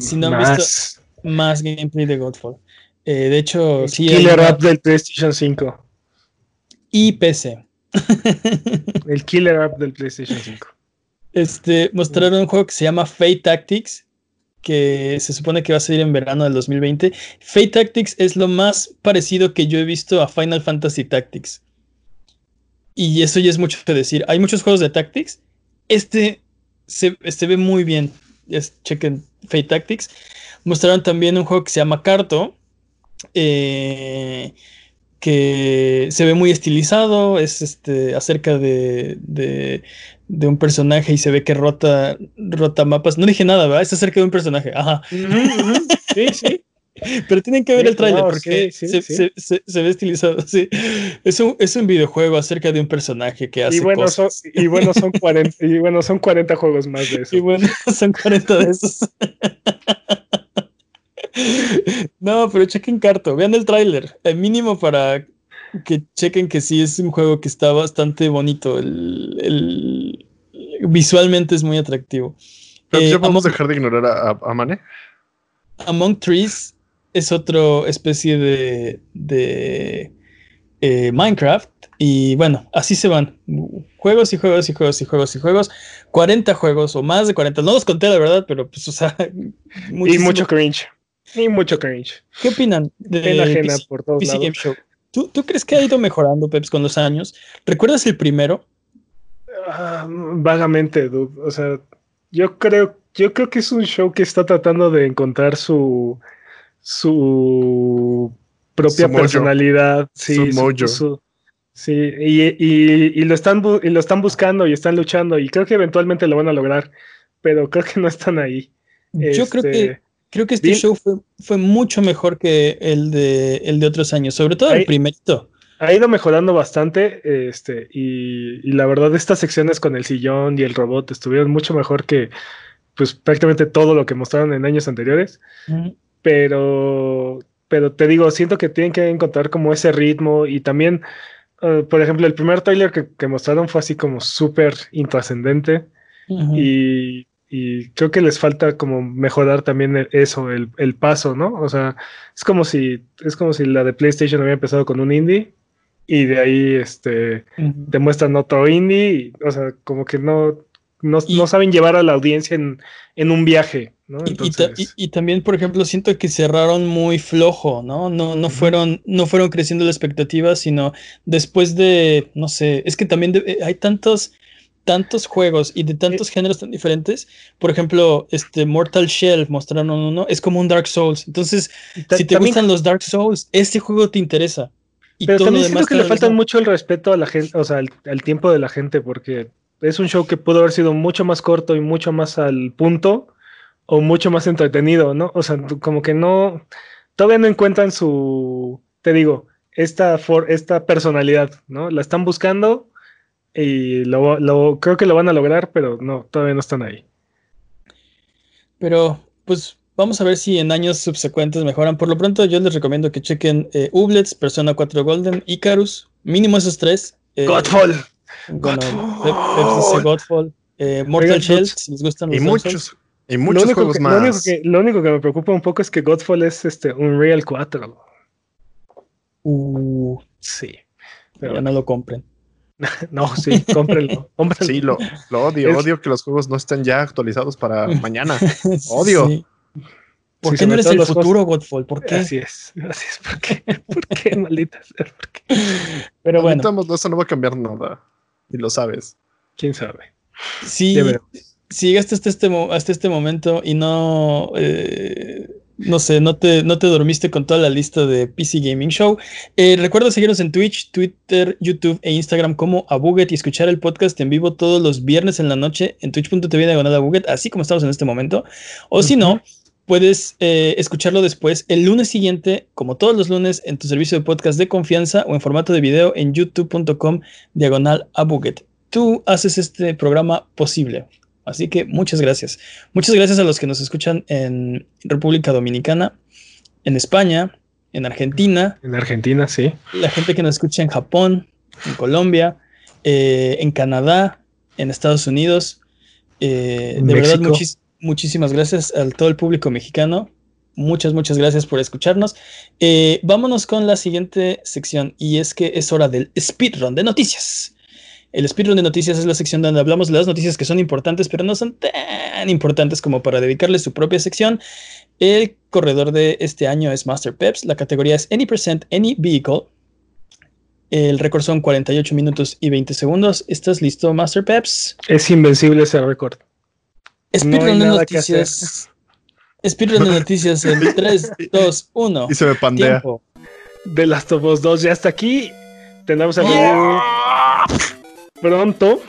si no han visto más gameplay de Godfall. de hecho, sí. Killer app del PlayStation 5. Y PC. el killer app del PlayStation 5. Este, mostraron un juego que se llama Fate Tactics, que se supone que va a salir en verano del 2020. Fate Tactics es lo más parecido que yo he visto a Final Fantasy Tactics. Y eso ya es mucho que decir. Hay muchos juegos de Tactics. Este se, ve muy bien. chequen Fate Tactics. Mostraron también un juego que se llama Carto. Eh, que se ve muy estilizado, es este, acerca de, de, un personaje y se ve que rota, rota mapas. No dije nada, ¿verdad? Es acerca de un personaje. Ajá. Sí, sí. Pero tienen que ver el tráiler porque se, ve estilizado. Sí. Es un, es un videojuego acerca de un personaje que hace y bueno, cosas. Son, y bueno, son 40, y bueno, son 40 juegos más de eso. Y bueno, son 40 de esos. No, pero chequen Carto, vean el tráiler, el mínimo para que chequen que sí es un juego que está bastante bonito, el, visualmente es muy atractivo. Pero ya podemos eh, dejar de ignorar a, Mane. Among Trees es otra especie de, de eh, Minecraft. Y bueno, así se van. Juegos y juegos y juegos y juegos y juegos. 40 juegos o más de 40. No los conté, la verdad, pero pues, o sea. Y mucho cringe. Y mucho cringe. ¿Qué opinan de ajena por todos PC Game Show? ¿Tú, crees que ha ido mejorando, Peps, con los años? ¿Recuerdas el primero? Ah, vagamente, dude. O sea, yo creo, yo creo que es un show que está tratando de encontrar su su propia personalidad. Sí, su sí, y, lo están y lo están buscando y están luchando. Y creo que eventualmente lo van a lograr. Pero creo que no están ahí. Yo creo que este, Creo que este show fue, mucho mejor que el de, el de otros años, sobre todo el primerito. Ha ido mejorando bastante, este, y, la verdad, estas secciones con el sillón y el robot estuvieron mucho mejor que pues prácticamente todo lo que mostraron en años anteriores. Pero, pero te digo, siento que tienen que encontrar como ese ritmo y también, eh, por ejemplo, el primer trailer que, mostraron fue así como súper intrascendente. Y y creo que les falta como mejorar también e-, eso, el, el, paso, ¿no? O sea, es como si es como si la de PlayStation había empezado con un indie y de ahí este te muestran otro indie, o sea, como que no no, no, saben llevar a la audiencia en, en un viaje, ¿no? y, y, también, por ejemplo, siento que cerraron muy flojo, ¿no? No, no, fueron, no fueron creciendo las expectativas, sino después de, no sé, es que también eh, hay tantos tantos juegos y de tantos géneros tan diferentes. Por ejemplo, este Mortal Shell mostraron uno, es como un Dark Souls. Entonces, si te gustan los Dark Souls, este juego te interesa. Y pero también siento que le faltan mucho el respeto a la gente, o sea, al, tiempo de la gente, porque es un show que pudo haber sido mucho más corto y mucho más al punto o mucho más entretenido, ¿no? O sea, como que no, todavía no encuentran su, te digo, esta, for, esta personalidad, ¿no? La están buscando y lo, creo que lo van a lograr, pero no, todavía no están ahí. Pero, pues vamos a ver si en años subsecuentes mejoran. Por lo pronto, yo les recomiendo que chequen eh, Ublets, Persona 4 Golden, Icarus, mínimo esos tres. Eh, Godfall. Godfall. Eh, Mortal Shell, si les gustan los Y muchos. Y muchos juegos más. Lo único, que, lo único, que, me preocupa un poco es que Godfall es este Unreal 4. Uh, sí. Pero ya no lo compren. no, sí, cómprenlo. Sí, lo, odio. Odio que los juegos no estén ya actualizados para mañana. Odio. ¿Por qué no eres el futuro, Godfall? ¿Por qué? Así es, así es. ¿Por qué? ¿Por qué, maldita sea? ¿Por qué? Pero bueno. Eso no va a cambiar nada. Y lo sabes. ¿Quién sabe? Sí, si llegaste hasta este, hasta este momento y no, eh, no sé, no te, no te dormiste con toda la lista de PC Gaming Show, eh, recuerda seguirnos en Twitch, Twitter, YouTube e Instagram como Abuget y escuchar el podcast en vivo todos los viernes en la noche en twitch.tv diagonal Abuget, así como estamos en este momento. O si no, puedes eh, escucharlo después el lunes siguiente, como todos los lunes, en tu servicio de podcast de confianza o en formato de video en youtube.com diagonal Abuget. Tú haces este programa posible. Así que muchas gracias. Muchas gracias a los que nos escuchan en República Dominicana, en España, en Argentina. En Argentina, sí. La gente que nos escucha en Japón, en Colombia, eh, en Canadá, en Estados Unidos. Eh, de verdad, muchísimas gracias a todo el público mexicano. Muchas, muchas gracias por escucharnos. Eh, vámonos con la siguiente sección y es que es hora del speedrun de noticias. El speedrun de noticias es la sección donde hablamos de las noticias que son importantes, pero no son tan importantes como para dedicarle su propia sección. El corredor de este año es Master Peps. La categoría es Any Percent, Any Vehicle. El récord son 48 minutos y 20 segundos. ¿Estás listo, Master Peps? Es invencible ese récord. Speedrun de noticias. Speedrun de noticias en 3, 2, 1. Y se me pandea. De Last of Us 2 ya está aquí. Tenemos a pronto.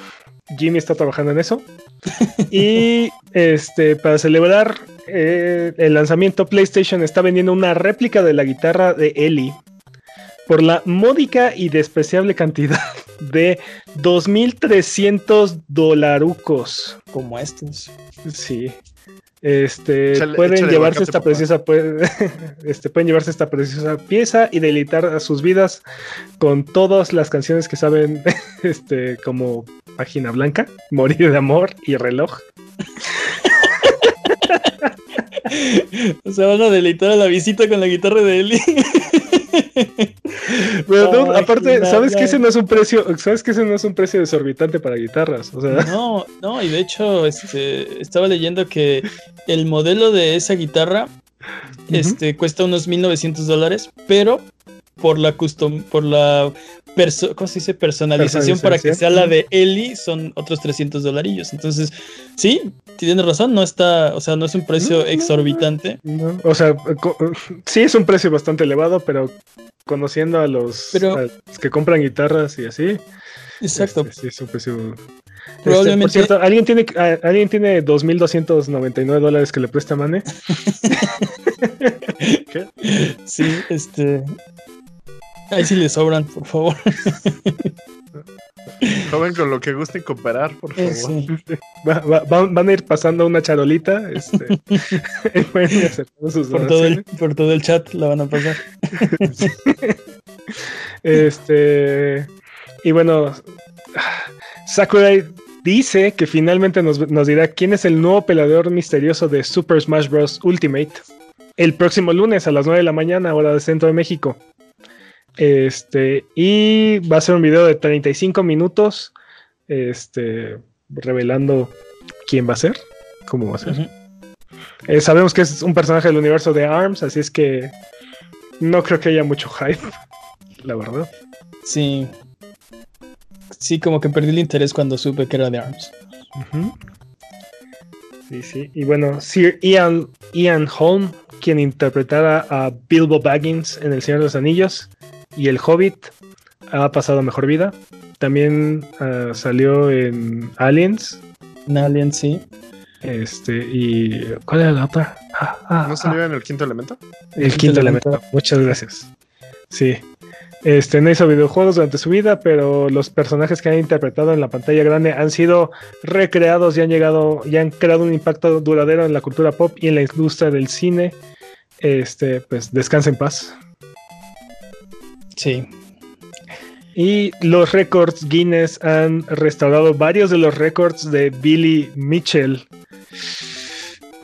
Jimmy está trabajando en eso. y este, para celebrar eh, el lanzamiento, PlayStation está vendiendo una réplica de la guitarra de Ellie por la módica y despreciable cantidad de 2.300 dolarucos. Como estos. Sí. Este, pueden llevarse esta preciosa, este, pueden llevarse esta preciosa pieza y deleitar a sus vidas con todas las canciones que saben, este, como Página Blanca, Morir de Amor y Reloj. o sea, van a deleitar a la visita con la guitarra de Eli. Pero aparte, ¿sabes que ese no es un precio? ¿Sabes que ese no es un precio desorbitante para guitarras? No, no, y de hecho, este, estaba leyendo que el modelo de esa guitarra este, cuesta unos 1900 dólares, pero por la custom, por la ¿cómo se dice? personalización para que sea la de Eli son otros 300 dolarillos. Entonces, sí, tienes razón, no está, o sea, no es un precio exorbitante. O sea, sí es un precio bastante elevado, pero conociendo a los, que compran guitarras y así. Exacto. Este, sí, es un precio. Este, Probablemente. por cierto, ¿alguien tiene, ¿alguien tiene 2.299 dólares que le presta Mane? Sí, este. Ahí sí le sobran, por favor. Joven con lo que gusten cooperar, por eh, favor. van a ir pasando una charolita. Este, por, todo el, por todo el chat la van a pasar. este. Y bueno, Sakurai dice que finalmente nos, nos, dirá quién es el nuevo peleador misterioso de Super Smash Bros. Ultimate el próximo lunes a las 9 de la mañana, hora del centro de México. Este, y va a ser un video de 35 minutos, este, revelando quién va a ser, cómo va a ser. Eh, sabemos que es un personaje del universo de ARMS, así es que no creo que haya mucho hype, la verdad. Sí. Sí, como que perdí el interés cuando supe que era de ARMS. Sí, sí. Y bueno, Sir Ian, Ian Holm, quien interpretara a Bilbo Baggins en El Señor de los Anillos, y El Hobbit ha pasado mejor vida. También ah, salió en Aliens. En Aliens, sí. Este, y. ¿Cuál era la otra? Ah, ah, ¿No salió en el quinto elemento? El, quinto, elemento. Muchas gracias. Sí. Este, no hizo videojuegos durante su vida, pero los personajes que han interpretado en la pantalla grande han sido recreados y han llegado, y han creado un impacto duradero en la cultura pop y en la industria del cine. Este, pues descansa en paz. Sí. Y los récords Guinness han restaurado varios de los récords de Billy Mitchell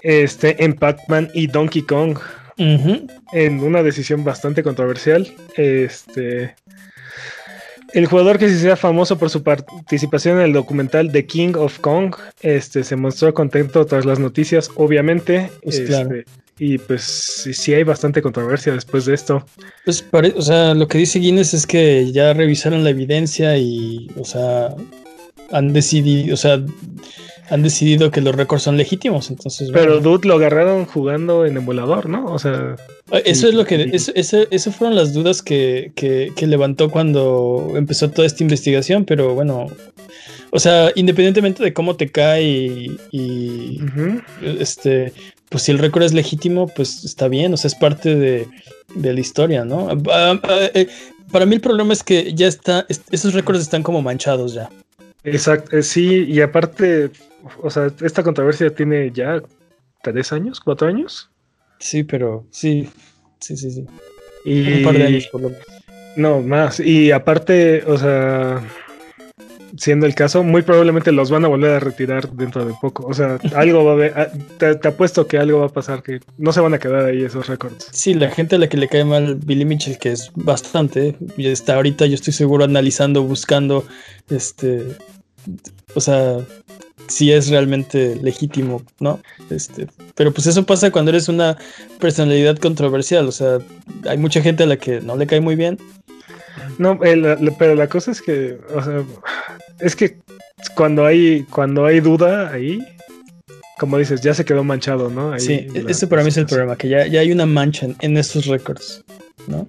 este, en Pac-Man y Donkey Kong. En una decisión bastante controversial. Este. El jugador que se sea famoso por su participación en el documental The King of Kong, este, se mostró contento tras las noticias, obviamente. Pues este, y pues sí, hay bastante controversia después de esto. Pues, o sea, lo que dice Guinness es que ya revisaron la evidencia y, o sea, han decidido, o sea, han decidido que los récords son legítimos, entonces. Pero Dude lo agarraron jugando en emulador, ¿no? O sea. Ah, eso es lo que. Eso, fueron las dudas que, levantó cuando empezó toda esta investigación, pero bueno. O sea, independientemente de cómo te cae y, este, pues si el récord es legítimo, pues está bien, o sea, es parte de, la historia, ¿no? Ah, ah, eh, para mí el problema es que ya está, esos récords están como manchados ya. Exacto, eh, sí, y aparte, o sea, esta controversia tiene ya tres años, cuatro años. Sí, pero sí, sí, sí, sí. Y... Un par de años por lo menos. No, más. Y aparte, o sea, siendo el caso, muy probablemente los van a volver a retirar dentro de poco. O sea, algo va a haber, ah, te, apuesto que algo va a pasar, que no se van a quedar ahí esos récords. Sí, la gente a la que le cae mal Billy Mitchell, que es bastante, y está ahorita, yo estoy seguro, analizando, buscando, este, o sea, si es realmente legítimo, ¿no? Este, pero pues eso pasa cuando eres una personalidad controversial, o sea, hay mucha gente a la que no le cae muy bien. No, pero la cosa es que, o sea, es que cuando hay, cuando hay duda ahí, como dices, ya se quedó manchado, ¿no? sí, ese para mí es el problema, que ya, ya hay una mancha en, estos récords, ¿no?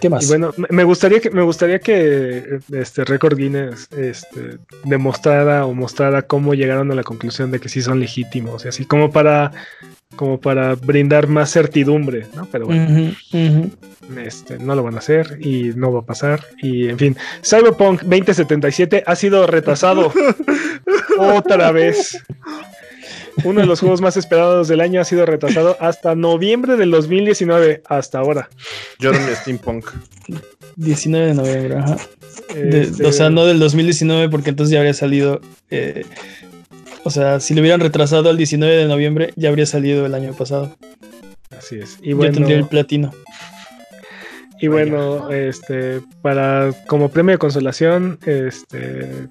¿Qué más? Y bueno, me gustaría que, me gustaría que este Record Guinness este, demostrara o mostrara cómo llegaron a la conclusión de que sí son legítimos, y así como para, como para brindar más certidumbre, ¿no? Pero bueno, Este, no lo van a hacer y no va a pasar. Y en fin, Cyberpunk 2077 ha sido retrasado otra vez. Uno de los juegos más esperados del año ha sido retrasado hasta noviembre del 2019, hasta ahora. Yo mi Steampunk. 19 de noviembre, ajá. Este o sea, no del 2019, porque entonces ya habría salido. Eh, o sea, si lo hubieran retrasado al 19 de noviembre, ya habría salido el año pasado. Así es. Y bueno, tendría el platino. Y bueno, este, para como premio de consolación, este,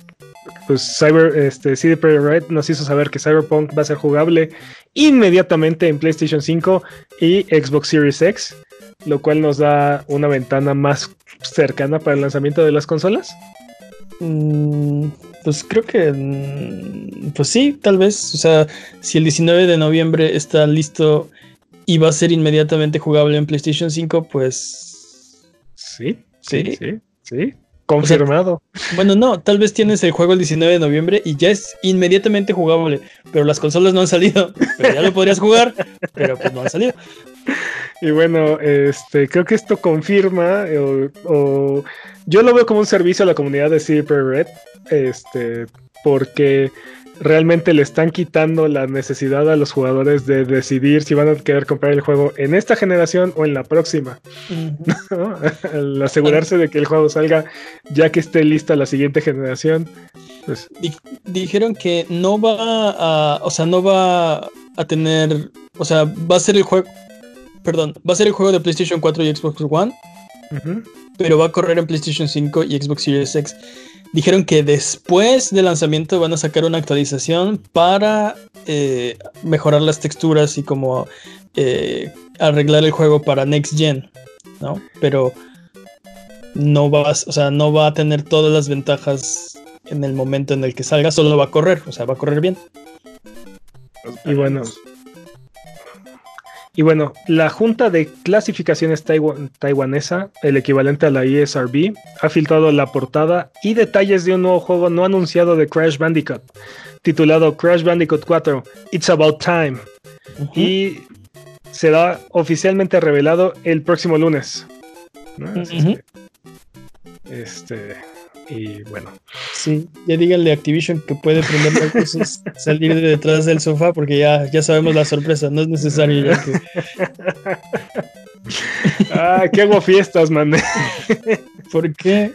pues Cyber, este, CD Projekt Red nos hizo saber que Cyberpunk va a ser jugable inmediatamente en PlayStation 5 y Xbox Series X, lo cual nos da una ventana más cercana para el lanzamiento de las consolas. Mm, pues creo que, mm, pues sí, tal vez. O sea, si el 19 de noviembre está listo y va a ser inmediatamente jugable en PlayStation 5, pues... Sí, sí, sí, sí. Confirmado. bueno, no, tal vez tienes el juego el 19 de noviembre y ya es inmediatamente jugable, pero las consolas no han salido. Pero ya lo podrías jugar, pero pues no han salido. Y bueno, este, creo que esto confirma, o, yo lo veo como un servicio a la comunidad de CD Red, este, porque realmente le están quitando la necesidad a los jugadores de decidir si van a querer comprar el juego en esta generación o en la próxima. Al asegurarse de que el juego salga ya que esté lista la siguiente generación. Pues. Dijeron que no va a, o sea, no va a tener, o sea, va a ser el juego, perdón, va a ser el juego de PlayStation 4 y Xbox One, pero va a correr en PlayStation 5 y Xbox Series X. Dijeron que después del lanzamiento van a sacar una actualización para eh, mejorar las texturas y como eh, arreglar el juego para Next Gen, ¿no? Pero no va, o sea, no va a tener todas las ventajas en el momento en el que salga, solo va a correr, o sea, va a correr bien. Y bueno, y bueno, la Junta de Clasificaciones Taiwanesa, el equivalente a la ESRB, ha filtrado la portada y detalles de un nuevo juego no anunciado de Crash Bandicoot, titulado Crash Bandicoot 4, It's About Time. Y será oficialmente revelado el próximo lunes. este, y bueno. Sí, ya díganle a Activision que puede prender las cosas, salir de detrás del sofá, porque ya, ya sabemos la sorpresa, no es necesario ya que. ah, qué hago fiestas, man. ¿Por qué?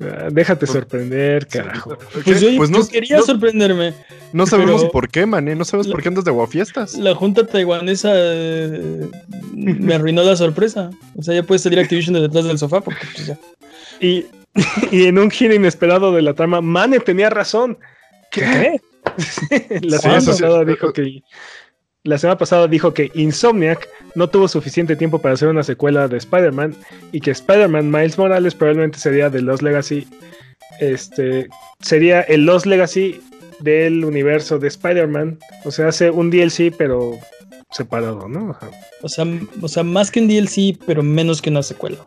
Ah, déjate sorprender, carajo. Pues yo, pues no, quería sorprenderme. No sabemos por qué, man, No sabes por qué andas de guafiestas. La junta taiwanesa eh, me arruinó la sorpresa. O sea, ya puede salir Activision de detrás del sofá porque pues ya. Y, y en un giro inesperado de la trama, Mane tenía razón. ¿Qué? la semana pasada dijo que la semana pasada dijo que Insomniac no tuvo suficiente tiempo para hacer una secuela de Spider-Man y que Spider-Man Miles Morales probablemente sería de Lost Legacy. Este sería el Lost Legacy del universo de Spider-Man. O sea, hace un DLC, pero separado, ¿no? O sea, o sea, más que un DLC, pero menos que una secuela.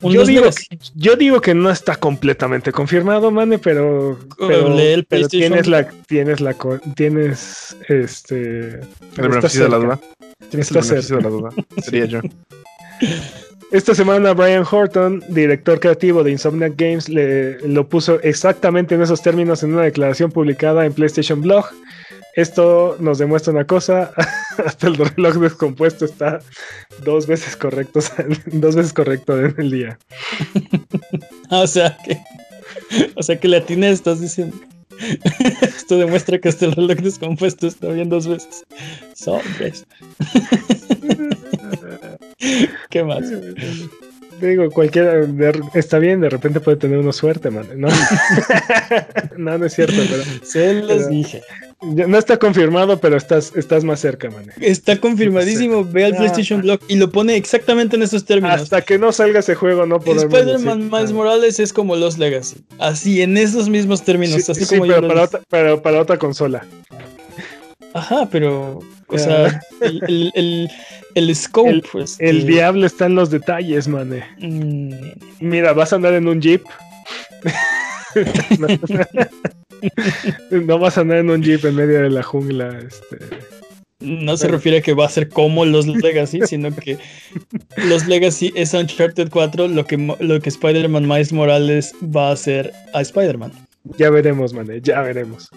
Yo digo, que, yo digo, que no está completamente confirmado, Mane, pero, pero, tienes la tienes la tienes este el beneficio de la duda. Tienes el beneficio de la duda. Sería yo. Esta semana Brian Horton, director creativo de Insomniac Games, le, lo puso exactamente en esos términos en una declaración publicada en PlayStation Blog. Esto nos demuestra una cosa, hasta el reloj descompuesto está dos veces correcto, dos veces correcto en el día. O sea que, o sea que la tiene estás diciendo. Esto demuestra que hasta el reloj descompuesto está bien dos veces. Sobres. ¿Qué más? Digo, cualquiera está bien, de repente puede tener uno suerte, man. No, no, es cierto, pero. Se los dije. No está confirmado, pero estás, estás más cerca, man. Está confirmadísimo. Ve al ah, PlayStation ah. Blog y lo pone exactamente en esos términos. Hasta que no salga ese juego, no podemos. Spider-Man Miles Morales es como Los Legacy. Así, en esos mismos términos. así como pero, para otra, pero para otra consola. Ajá, pero. O sea, el, el, scope. El, pues, el diablo está en los detalles, man. Mm. Mira, vas a andar en un jeep. no vas a andar en un jeep en medio de la jungla. Este. No se refiere a que va a ser como los Legacy, sino que los Legacy es Uncharted 4 lo que, lo que Spider-Man Miles Morales va a hacer a Spider-Man. Ya veremos, man, ya veremos.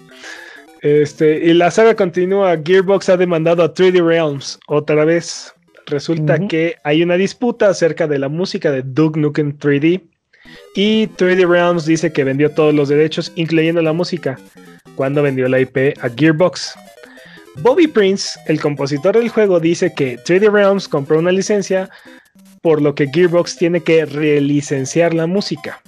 Este, y la saga continúa. Gearbox ha demandado a 3D Realms otra vez. Resulta que hay una disputa acerca de la música de Duke Nukem 3D. Y 3D Realms dice que vendió todos los derechos, incluyendo la música, cuando vendió la IP a Gearbox. Bobby Prince, el compositor del juego, dice que 3D Realms compró una licencia por lo que Gearbox tiene que relicenciar la música.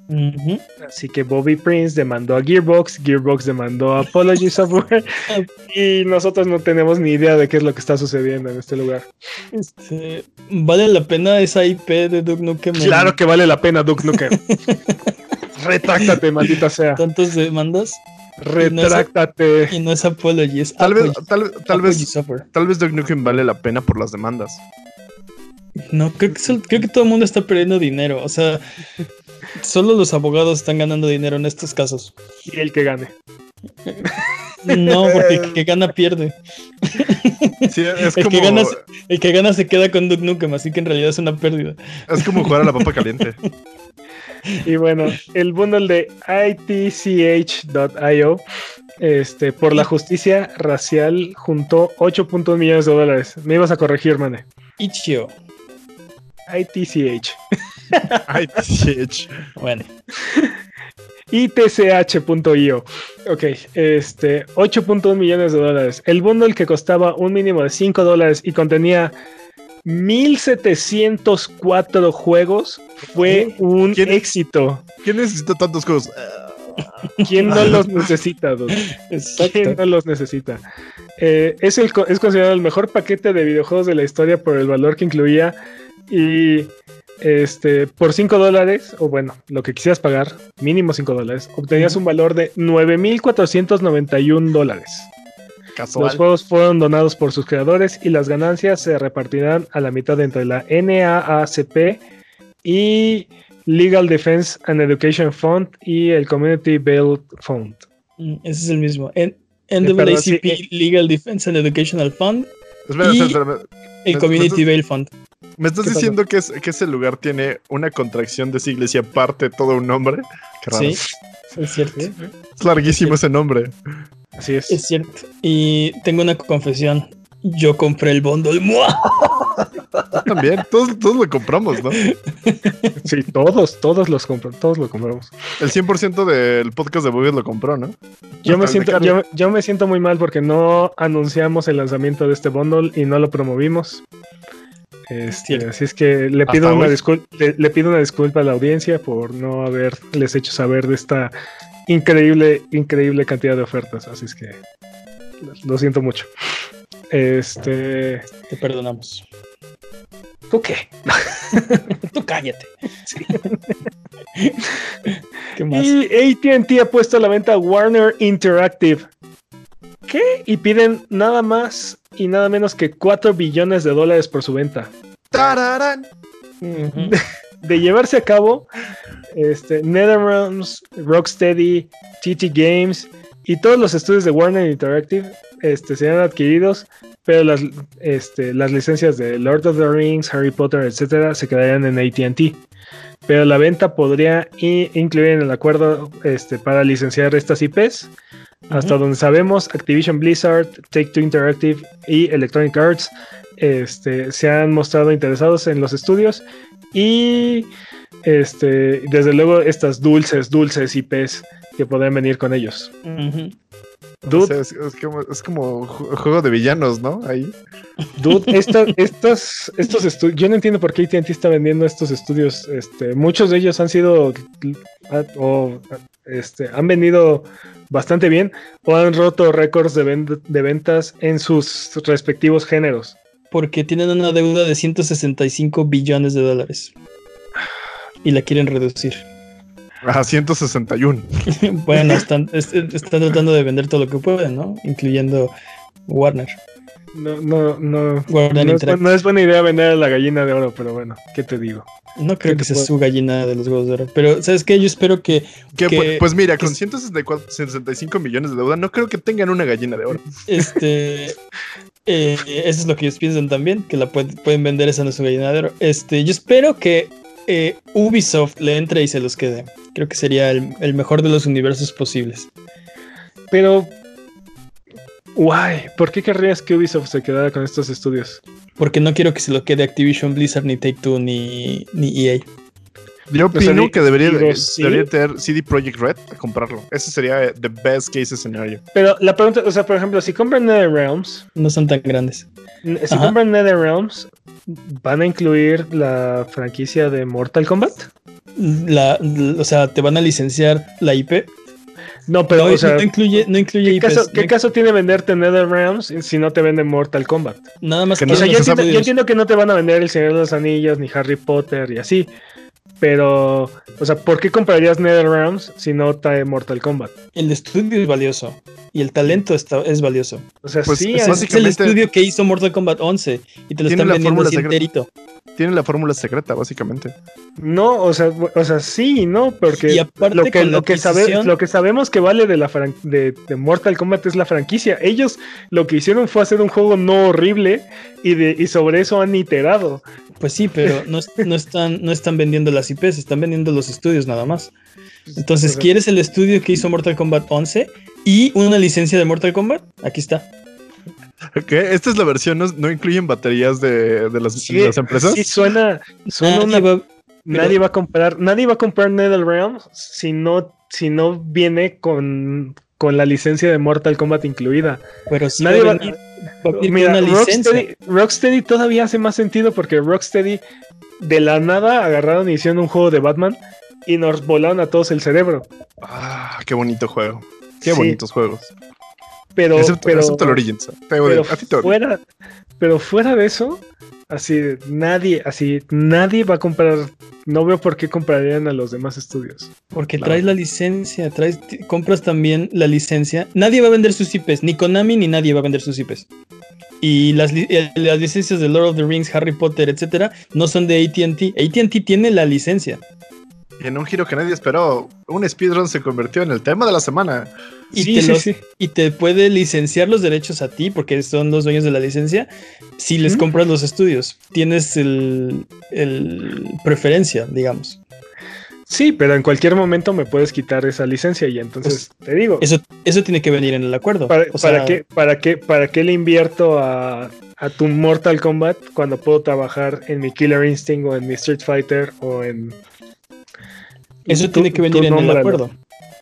Así que Bobby Prince demandó a Gearbox, Gearbox demandó a Apology Software y nosotros no tenemos ni idea de qué es lo que está sucediendo en este lugar. Este, ¿Vale la pena esa IP de Duke Nukem? Claro que vale la pena Duke Nukem. Retráctate, maldita sea. ¿Tantos demandas? Retráctate. Y no es, Apology, tal vez, tal, tal vez, tal vez Duke Nukem vale la pena por las demandas. No, creo que, creo que todo el mundo está perdiendo dinero. O sea, solo los abogados están ganando dinero en estos casos. Y el que gane. No, porque el que gana pierde. el, que gana, el, que gana, se queda con Duke Nukem, así que en realidad es una pérdida. Es como jugar a la papa caliente. y bueno, el bundle de itch.io este, por la justicia racial juntó 8.1 millones de dólares. Me ibas a corregir, mane. Itch.io. ITCH. ITCH. Bueno. ITCH.io. Ok, este, 8.1 millones de dólares. El bundle que costaba un mínimo de 5 dólares y contenía 1704 juegos fue un éxito. ¿Quién necesita tantos juegos? ¿Quién no los necesita? ¿Quién no los necesita? Eh, es, el, es considerado el mejor paquete de videojuegos de la historia por el valor que incluía y este, por 5 dólares, o bueno, lo que quisieras pagar, mínimo 5 dólares, obtenías un valor de 9.491 dólares. Los juegos fueron donados por sus creadores y las ganancias se repartirán a la mitad entre la NAACP y Legal Defense and Education Fund y el Community Bail Fund. Mm, ese es el mismo. NAACP, eh, Legal Defense and Educational Fund. Y El Community Bail Fund. ¿Me estás diciendo que, que, ese lugar tiene una contracción de siglas y aparte todo un nombre? Qué raro. Sí, es cierto. Es larguísimo ese nombre. Así es. Es cierto. Y tengo una confesión. Yo compré el bundle. También, todos, todos lo compramos, ¿no? Sí, todos, todos los compran, todos lo compramos. El 100% del podcast de Boogie lo compró, ¿no? Yo me, siento, yo, me siento muy mal porque no anunciamos el lanzamiento de este bundle y no lo promovimos. Este, así es que le pido, una disculpa, le, pido una disculpa a la audiencia por no haberles hecho saber de esta increíble, increíble cantidad de ofertas. Así es que lo siento mucho. Este. Te perdonamos. ¿Tú qué? Tú cállate. ¿Qué más? Y ATT ha puesto a la venta Warner Interactive. ¿Qué? Y piden nada más y nada menos que 4 billones de dólares por su venta. ¡Tararán! de, llevarse a cabo, este, NetherRealms, Rocksteady, TT Games y todos los estudios de Warner Interactive este, serán adquiridos, pero las, este, las licencias de Lord of the Rings, Harry Potter, etcétera, se quedarían en ATT. Pero la venta podría incluir en el acuerdo este, para licenciar estas IPs. Hasta donde sabemos, Activision Blizzard, Take Two Interactive y Electronic Arts este, se han mostrado interesados en los estudios y este, desde luego estas dulces, dulces IPs que podrían venir con ellos. Dude, es, como, juego de villanos, ¿no? Ahí. Dude, estos, estos estudios, yo no entiendo por qué AT&T está vendiendo estos estudios. Este, muchos de ellos han sido o este, han vendido bastante bien o han roto récords de, de ventas en sus respectivos géneros. Porque tienen una deuda de 165 billones de dólares y la quieren reducir. A 161. bueno, están, tratando de vender todo lo que pueden, ¿no? Incluyendo Warner. No, no, no. no, es, buena idea vender la gallina de oro, pero bueno, ¿qué te digo? No creo que sea su gallina de los huevos de oro. Pero, ¿sabes qué? Yo espero que. pues, mira, con 165 millones de deuda, no creo que tengan una gallina de oro. Este. Eh, eso es lo que ellos piensan también, que la pueden vender esa no su gallina de oro. Este, yo espero que eh, Ubisoft le entre y se los quede. Creo que sería el, mejor de los universos posibles. Pero, guay, ¿por qué querrías que Ubisoft se quedara con estos estudios? Porque no quiero que se lo quede Activision, Blizzard, ni Take Two, ni, ni EA. Yo opino que debería, debería tener CD Projekt Red a comprarlo. Ese sería the best case scenario. Pero la pregunta, o sea, por ejemplo, si compran NetherRealms. No son tan grandes. Si compran NetherRealms, ¿van a incluir la franquicia de Mortal Kombat? La, o sea, ¿te van a licenciar la IP? No, pero no, o sea, no incluye, no incluye ¿qué, caso, ¿qué caso, tiene venderte NetherRealms si no te venden Mortal Kombat? Nada más que, no, o sea, yo, entiendo, yo entiendo que no te van a vender El Señor de los Anillos, ni Harry Potter y así. Pero, o sea, ¿por qué comprarías NetherRealms si no trae Mortal Kombat? El estudio es valioso y el talento está, es valioso. O sea, pues sí, es, el estudio que hizo Mortal Kombat 11 y te lo están vendiendo así enterito. Tiene la fórmula secreta, básicamente. No, o sea, o sea, sí, no, porque lo que, lo, que lo que sabemos que vale de la de, de, Mortal Kombat es la franquicia. Ellos lo que hicieron fue hacer un juego no horrible y, de, y sobre eso han iterado. Pues sí, pero no, no, están, no están vendiendo las IPs, están vendiendo los estudios nada más. Entonces, ¿quieres el estudio que hizo Mortal Kombat 11 y una licencia de Mortal Kombat? Aquí está. Ok, esta es la versión, no, incluyen baterías de, las, empresas. Sí, suena, suena nadie, va, nadie va a comprar, nadie va a comprar NetherRealm si no, si no viene con, con la licencia de Mortal Kombat incluida. Pero si nadie va, Mira, Rocksteady, Rocksteady, todavía hace más sentido porque Rocksteady de la nada agarraron y hicieron un juego de Batman y nos volaron a todos el cerebro. Ah, qué bonito juego. Qué bonitos juegos. Pero, pero, el Origins. Pero, fuera, pero fuera de eso, así nadie, así nadie va a comprar. No veo por qué comprarían a los demás estudios. Porque traes la licencia, traes, compras también la licencia. Nadie va a vender sus IPs, ni Konami ni nadie va a vender sus IPs. Y las, las licencias de Lord of the Rings, Harry Potter, etcétera, no son de ATT. ATT tiene la licencia. En un giro que nadie esperó, un speedrun se convirtió en el tema de la semana. Y, te, y te puede licenciar los derechos a ti, porque son los dueños de la licencia, si les compras los estudios. Tienes el, preferencia, digamos. Sí, pero en cualquier momento me puedes quitar esa licencia y entonces pues, te digo. Eso, eso tiene que venir en el acuerdo. ¿Para, qué, para, qué, ¿Para qué le invierto a, a tu Mortal Kombat cuando puedo trabajar en mi Killer Instinct o en mi Street Fighter o en... Eso tiene que venir en el acuerdo.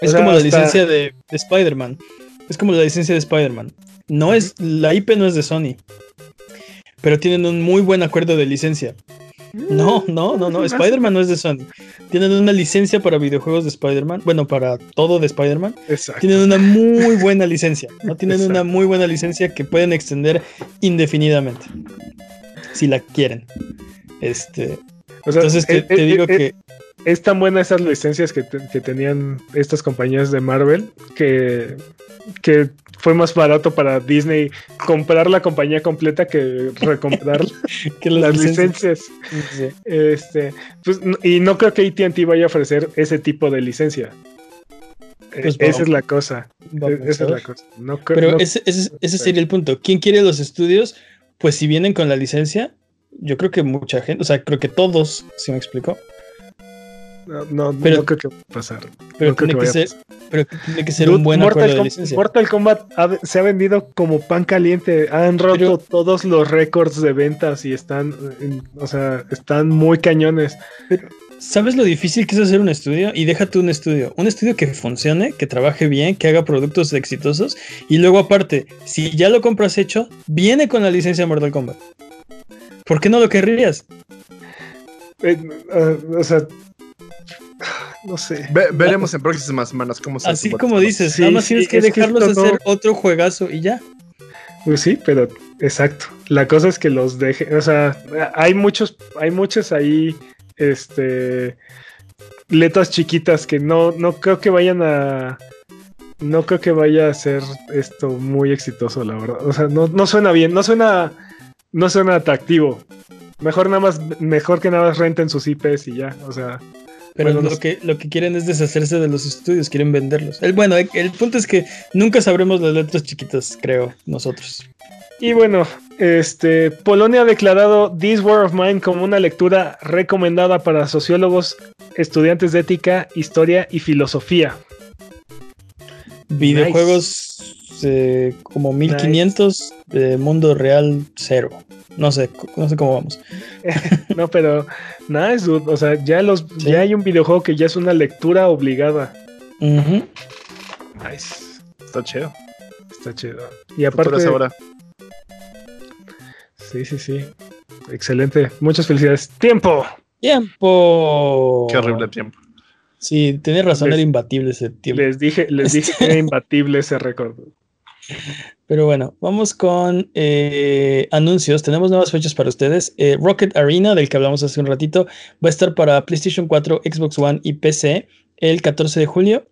Es como la licencia de, Spider-Man. Es como la licencia de Spider-Man. No es, la IP no es de Sony. Pero tienen un muy buen acuerdo de licencia. No, no, no, no. Spider-Man no es de Sony. Tienen una licencia para videojuegos de Spider-Man. Bueno, para todo de Spider-Man. Tienen una muy buena licencia. ¿no? Tienen una muy buena licencia que pueden extender indefinidamente. Si la quieren. Este. entonces te, eh, eh, digo eh, que. Es tan buena esas licencias que, que tenían estas compañías de Marvel que, que fue más barato para Disney comprar la compañía completa que recomprar que las licencias. Este, pues, y no creo que AT&T vaya a ofrecer ese tipo de licencia. Pues esa es la cosa. Esa es la cosa. Pero ese, ese, sería el punto. ¿Quién quiere los estudios? Pues si vienen con la licencia, yo creo que mucha gente, o sea, creo que todos, si me explico, no, no, creo que va a pasar. Pero, tiene, que ser, pero tiene que ser un buen Mortal, de licencia. Mortal Kombat se ha vendido como pan caliente. Han roto todos los récords de ventas y están, o sea, están muy cañones. Pero, ¿sabes lo difícil que es hacer un estudio? Y déjate un estudio. Un estudio que funcione, que trabaje bien, que haga productos exitosos. Y luego, aparte, si ya lo compras hecho, viene con la licencia de Mortal Kombat. ¿Por qué no lo querrías? Eh, ah, o sea, no sé. veremos en próximas semanas cómo se Así como dices, nada más tienes que dejarlos hacer otro juegazo y ya. Pues sí, pero exacto. La cosa es que los deje, o sea, hay muchos, hay muchos ahí, este, letras chiquitas que no, no creo que vayan a, no creo que vaya a ser esto muy exitoso, la verdad. O sea, no, no suena bien, no suena, no suena atractivo. Mejor nada más, mejor que nada más renten sus IPs y ya, o sea. Pero lo, que, lo que quieren es deshacerse de los estudios, quieren venderlos. El, bueno, el, punto es que nunca sabremos las letras chiquitas, creo, nosotros. Y bueno, este, Polonia ha declarado This War of Mine como una lectura recomendada para sociólogos, estudiantes de ética, historia y filosofía. Videojuegos eh, como 1500, de mundo real cero. No sé, no sé cómo vamos. no, pero nada, nice, o sea, ya los ya hay un videojuego que ya es una lectura obligada. Nice. Está chido. Está chido. Y aparte ahora. Sí, sí, sí. Excelente. Muchas felicidades. Tiempo. Tiempo. Qué horrible tiempo. Sí, tienes razón, era imbatible ese tiempo. Les dije, les dije que era imbatible ese récord. Pero bueno, vamos con eh, anuncios. Tenemos nuevas fechas para ustedes. Eh, Rocket Arena, del que hablamos hace un ratito, va a estar para PlayStation 4, Xbox One y PC el 14 de julio.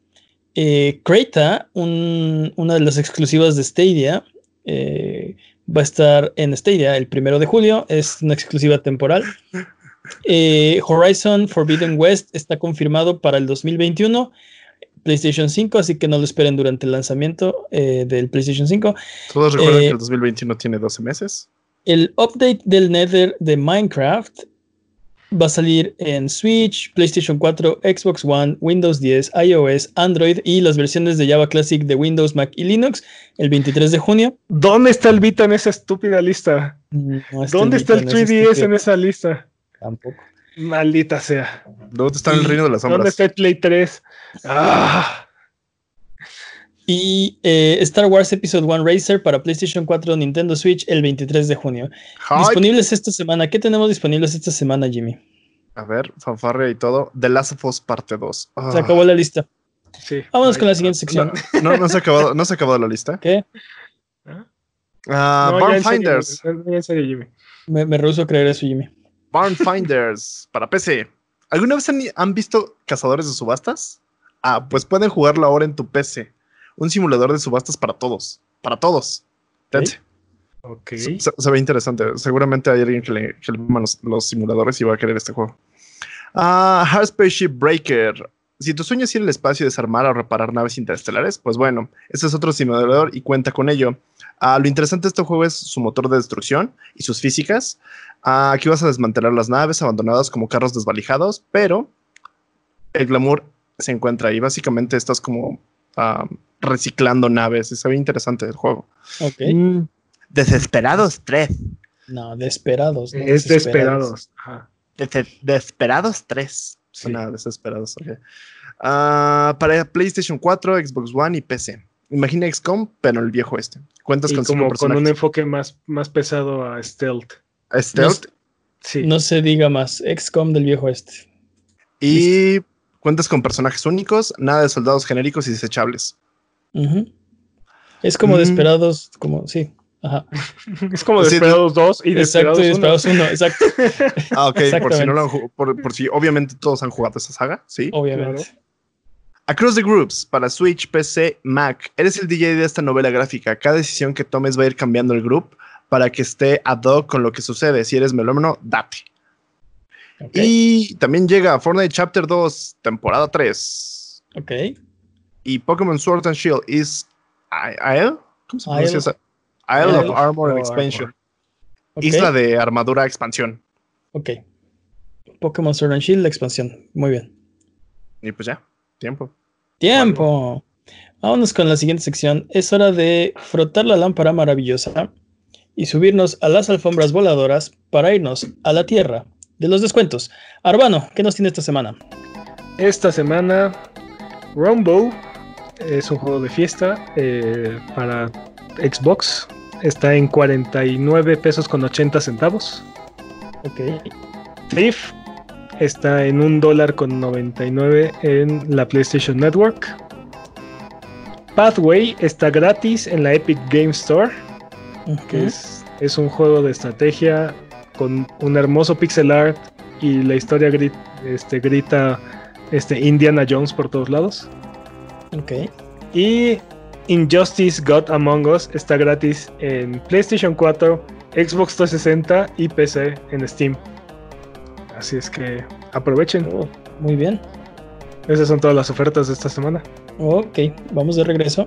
Eh, Creta, una de las exclusivas de Stadia, va a estar en Stadia el 1 de julio. Es una exclusiva temporal. Horizon Forbidden West está confirmado para el 2021. PlayStation 5, así que no lo esperen durante el lanzamiento eh, del PlayStation 5. Todos recuerdan que eh, el 2021 tiene 12 meses. El update del Nether de Minecraft va a salir en Switch, PlayStation 4, Xbox One, Windows 10, iOS, Android y las versiones de Java Classic de Windows, Mac y Linux el 23 de junio. ¿Dónde está el Vita en esa estúpida lista? ¿Dónde está el 3DS en esa lista? Tampoco. Maldita sea. ¿Dónde está el reino de las sombras? ¿Dónde está el Play 3? Ah. Y eh, Star Wars Episode 1 Racer para PlayStation 4, Nintendo Switch el 23 de junio. Disponibles esta semana. ¿Qué tenemos disponibles esta semana, Jimmy? A ver, fanfarria y todo. The Last of Us parte 2. Se acabó la lista. Sí. Vámonos con la siguiente sección. No, no, se, ha acabado, no se ha acabado la lista. ¿Qué? Uh, Barn Finders. En serio, Jimmy. Me, me rehuso a creer eso, Jimmy. Barn Finders para PC. ¿Alguna vez han, visto cazadores de subastas? Ah, pues pueden jugarlo ahora en tu PC. Un simulador de subastas para todos. Para todos. Ok. Se, ve interesante. Seguramente hay alguien que le, que los, simuladores y va a querer este juego. Ah, Hard Spaceship Breaker. Si tu sueño es ir al espacio y desarmar o reparar naves interestelares, pues bueno, este es otro simulador y cuenta con ello. Ah, lo interesante de este juego es su motor de destrucción y sus físicas. Ah, aquí vas a desmantelar las naves abandonadas como carros desvalijados, pero el glamour se encuentra ahí. Básicamente estás como ah, reciclando naves. Se ve interesante el juego. Mm. Desesperados 3. No, Desperados. es Desperados. Desperados 3. Suena desesperados. Ah, para PlayStation 4, Xbox One y PC. Imagina XCOM, pero el viejo este. Cuentas con como con un enfoque más, más pesado a stealth. ¿A stealth? No, sí. No se diga más. XCOM del viejo este. Y cuentas con personajes únicos, nada de soldados genéricos y desechables. Es como mm. Desperados, como, sí. Ajá. Es como Desperados 2 y Desperados, exacto, 1. Exacto. ah, ok, por si, no lo han, por, por si obviamente todos han jugado esa saga, ¿sí? Obviamente. Across the Groups, para Switch, PC, Mac. Eres el DJ de esta novela gráfica. Cada decisión que tomes va a ir cambiando el group para que esté ad hoc con lo que sucede. Si eres melómano, date. Y también llega Fortnite Chapter 2, temporada 3. Ok. Y Pokémon Sword and Shield is Isle. ¿Cómo se pronuncia esa? Isle, of Armor and Expansion. Isla de armadura expansión. Ok. Pokémon Sword and Shield, la expansión. Muy bien. Y pues ya, tiempo. Tiempo. Vámonos con la siguiente sección. Es hora de frotar la lámpara maravillosa y subirnos a las alfombras voladoras para irnos a la tierra de los descuentos. Arbano, ¿qué nos tiene esta semana? Esta semana, Rumble es un juego de fiesta eh, para Xbox. Está en 49 pesos con 80 centavos. Ok. Thief está en un dólar con 99 en la PlayStation Network. Pathway está gratis en la Epic Game Store. Que es, es, un juego de estrategia con un hermoso pixel art y la historia este, grita este, Indiana Jones por todos lados. Ok. Y Injustice God Among Us está gratis en PlayStation 4, Xbox 360 y PC en Steam. Así es que aprovechen. Oh, muy bien. Esas son todas las ofertas de esta semana. Ok, vamos de regreso.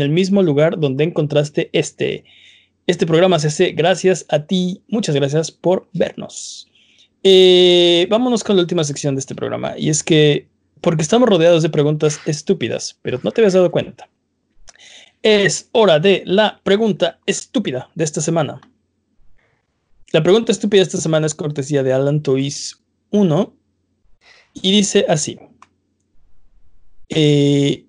el mismo lugar donde encontraste este. Este programa se hace gracias a ti. Muchas gracias por vernos. Eh, vámonos con la última sección de este programa. Y es que, porque estamos rodeados de preguntas estúpidas, pero no te habías dado cuenta. Es hora de la pregunta estúpida de esta semana. La pregunta estúpida de esta semana es cortesía de Alan Toys 1 y dice así. Eh,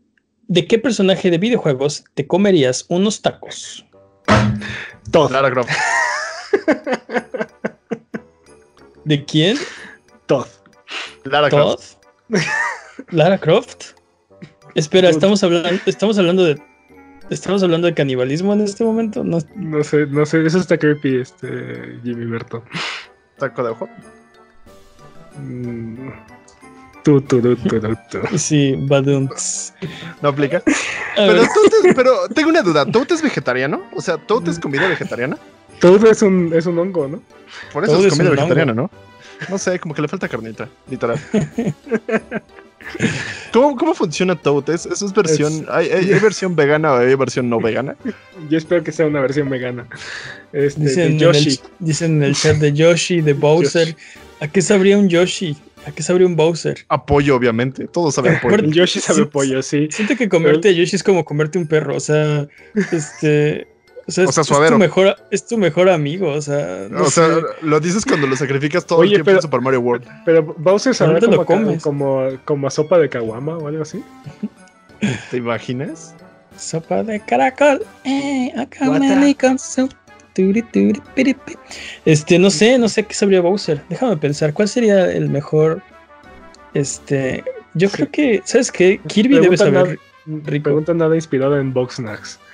¿De qué personaje de videojuegos te comerías unos tacos? Todd. Lara Croft. ¿De quién? Todd. Lara Croft. ¿Lara Croft? Espera, estamos hablando, estamos hablando de. ¿Estamos hablando de canibalismo en este momento? No, no sé, no sé, eso está creepy, este Jimmy Berto. ¿Taco de ojo? Mm, Tu, tu, tu, sí, badunts. ¿No aplica? Pero, pero tengo una duda. ¿Toad es vegetariano? O sea, ¿Toad es comida vegetariana? Toad es un, es un hongo, ¿no? Por eso es comida vegetariana, ¿no? No sé, como que le falta carnita, literal. ¿Cómo, ¿Cómo, funciona Toad? ¿Es, es versión, ¿hay, versión vegana o hay versión no vegana? Yo espero que sea una versión vegana. Este, dicen, Yoshi. En el, dicen en el chat de Yoshi, de Bowser. ¿A qué sabría un Yoshi? ¿A qué sabría un Bowser? Apoyo, obviamente. Todos saben pollo. Yoshi sabe pollo, sí. Siento que comerte a Yoshi es como comerte un perro. O sea, este. O sea, es, tu mejor, es tu mejor amigo, o sea. o sea, lo dices cuando lo sacrificas todo el tiempo en Super Mario World. Pero Bowser sabe como, como, como, a sopa de caguama o algo así. ¿Te imaginas? Sopa de caracol. Eh, acá me con este, no sé, no sé qué sabría Bowser. Déjame pensar, ¿cuál sería el mejor? Este, yo creo que, ¿sabes qué? Kirby debe saber. Nada, pregunta nada inspirado en Boxnax.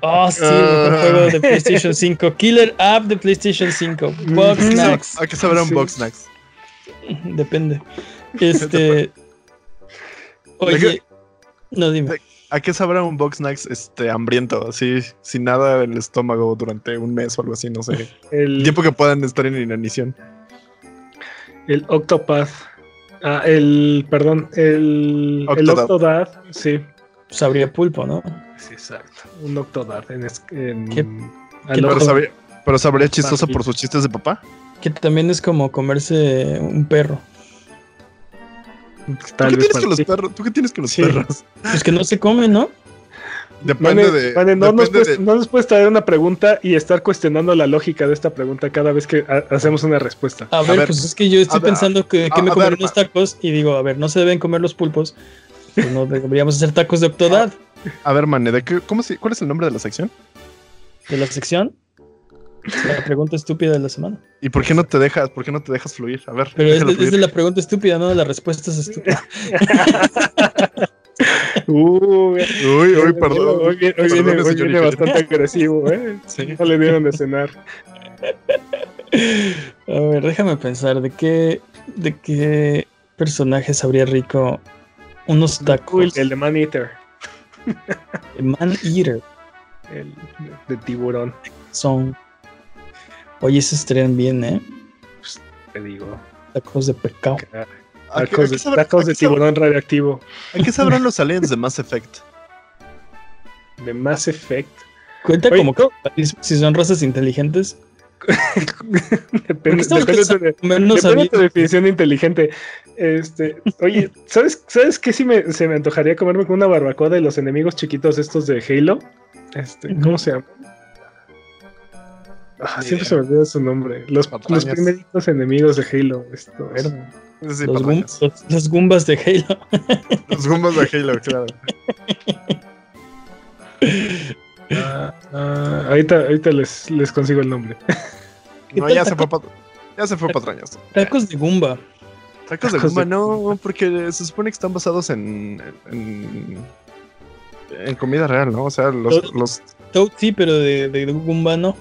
Oh, sí, el juego de PlayStation 5. Killer app de PlayStation 5. Boxnax. ¿A qué sabrá un Boxnax? Depende. Este. Oye. No, dime. ¿A qué sabrá un Box Snacks este, hambriento? Así, sin nada en el estómago durante un mes o algo así, no sé. El tiempo que puedan estar en inanición. El Octopath. Ah, el, perdón, el, el Octodad, sí. Sabría pulpo, ¿no? Sí, exacto. Un Octodad en, en ¿Qué? pero, sabría, pero sabría chistoso por sus chistes de papá. Que también es como comerse un perro. ¿Tú qué, tienes con los perros? ¿Tú qué tienes con los perros? Pues que no se comen, ¿no? Depende de. no, nos puedes, no, nos puedes, traer una pregunta y estar cuestionando la lógica de esta pregunta cada vez que hacemos una respuesta. A ver, pues es que yo estoy pensando que, me comeré unos tacos y digo, a ver, no se deben comer los pulpos. Pues no deberíamos hacer tacos de octodad. A ver, Mane, ¿de qué, cómo ¿cuál es el nombre de la sección? ¿De la sección? La pregunta estúpida de la semana. ¿Y por qué no te dejas, por qué no te dejas fluir? A ver. Pero es de, la pregunta estúpida, no de las respuestas estúpidas. uy, uy, perdón. Hoy, viene, bastante agresivo, ¿eh? Sí. No le dieron de cenar. A ver, déjame pensar, ¿de qué, de qué personaje sabría rico unos tacos? el de Man Eater. El Man Eater. El de tiburón. Son Oye, esos estarían bien, ¿eh? Pues, te digo. Tacos de pescado. Tacos, de, tacos de tiburón radioactivo. ¿A qué sabrán los aliens de Mass Effect? De Mass Effect. Cuenta como que si son razas inteligentes. depende, de, depende de tu definición de inteligente. Este, oye, ¿sabes, ¿sabes qué sí me, se me antojaría comerme con una barbacoa de los enemigos chiquitos estos de Halo? Este, ¿Cómo se llama? Ah, siempre se me olvida su nombre. Los, los primeritos enemigos de Halo. Esto, los, los, Goombas de Halo. los Goombas de Halo, claro. Ah, ah, ahorita ahorita les, les consigo el nombre. No, ya se, fue para, ya se fue patrañas. Tacos de Goomba. Tacos, de Goomba, no, porque se supone que están basados en, en, en comida real, ¿no? O sea, los. los... sí, pero de, de Goomba no.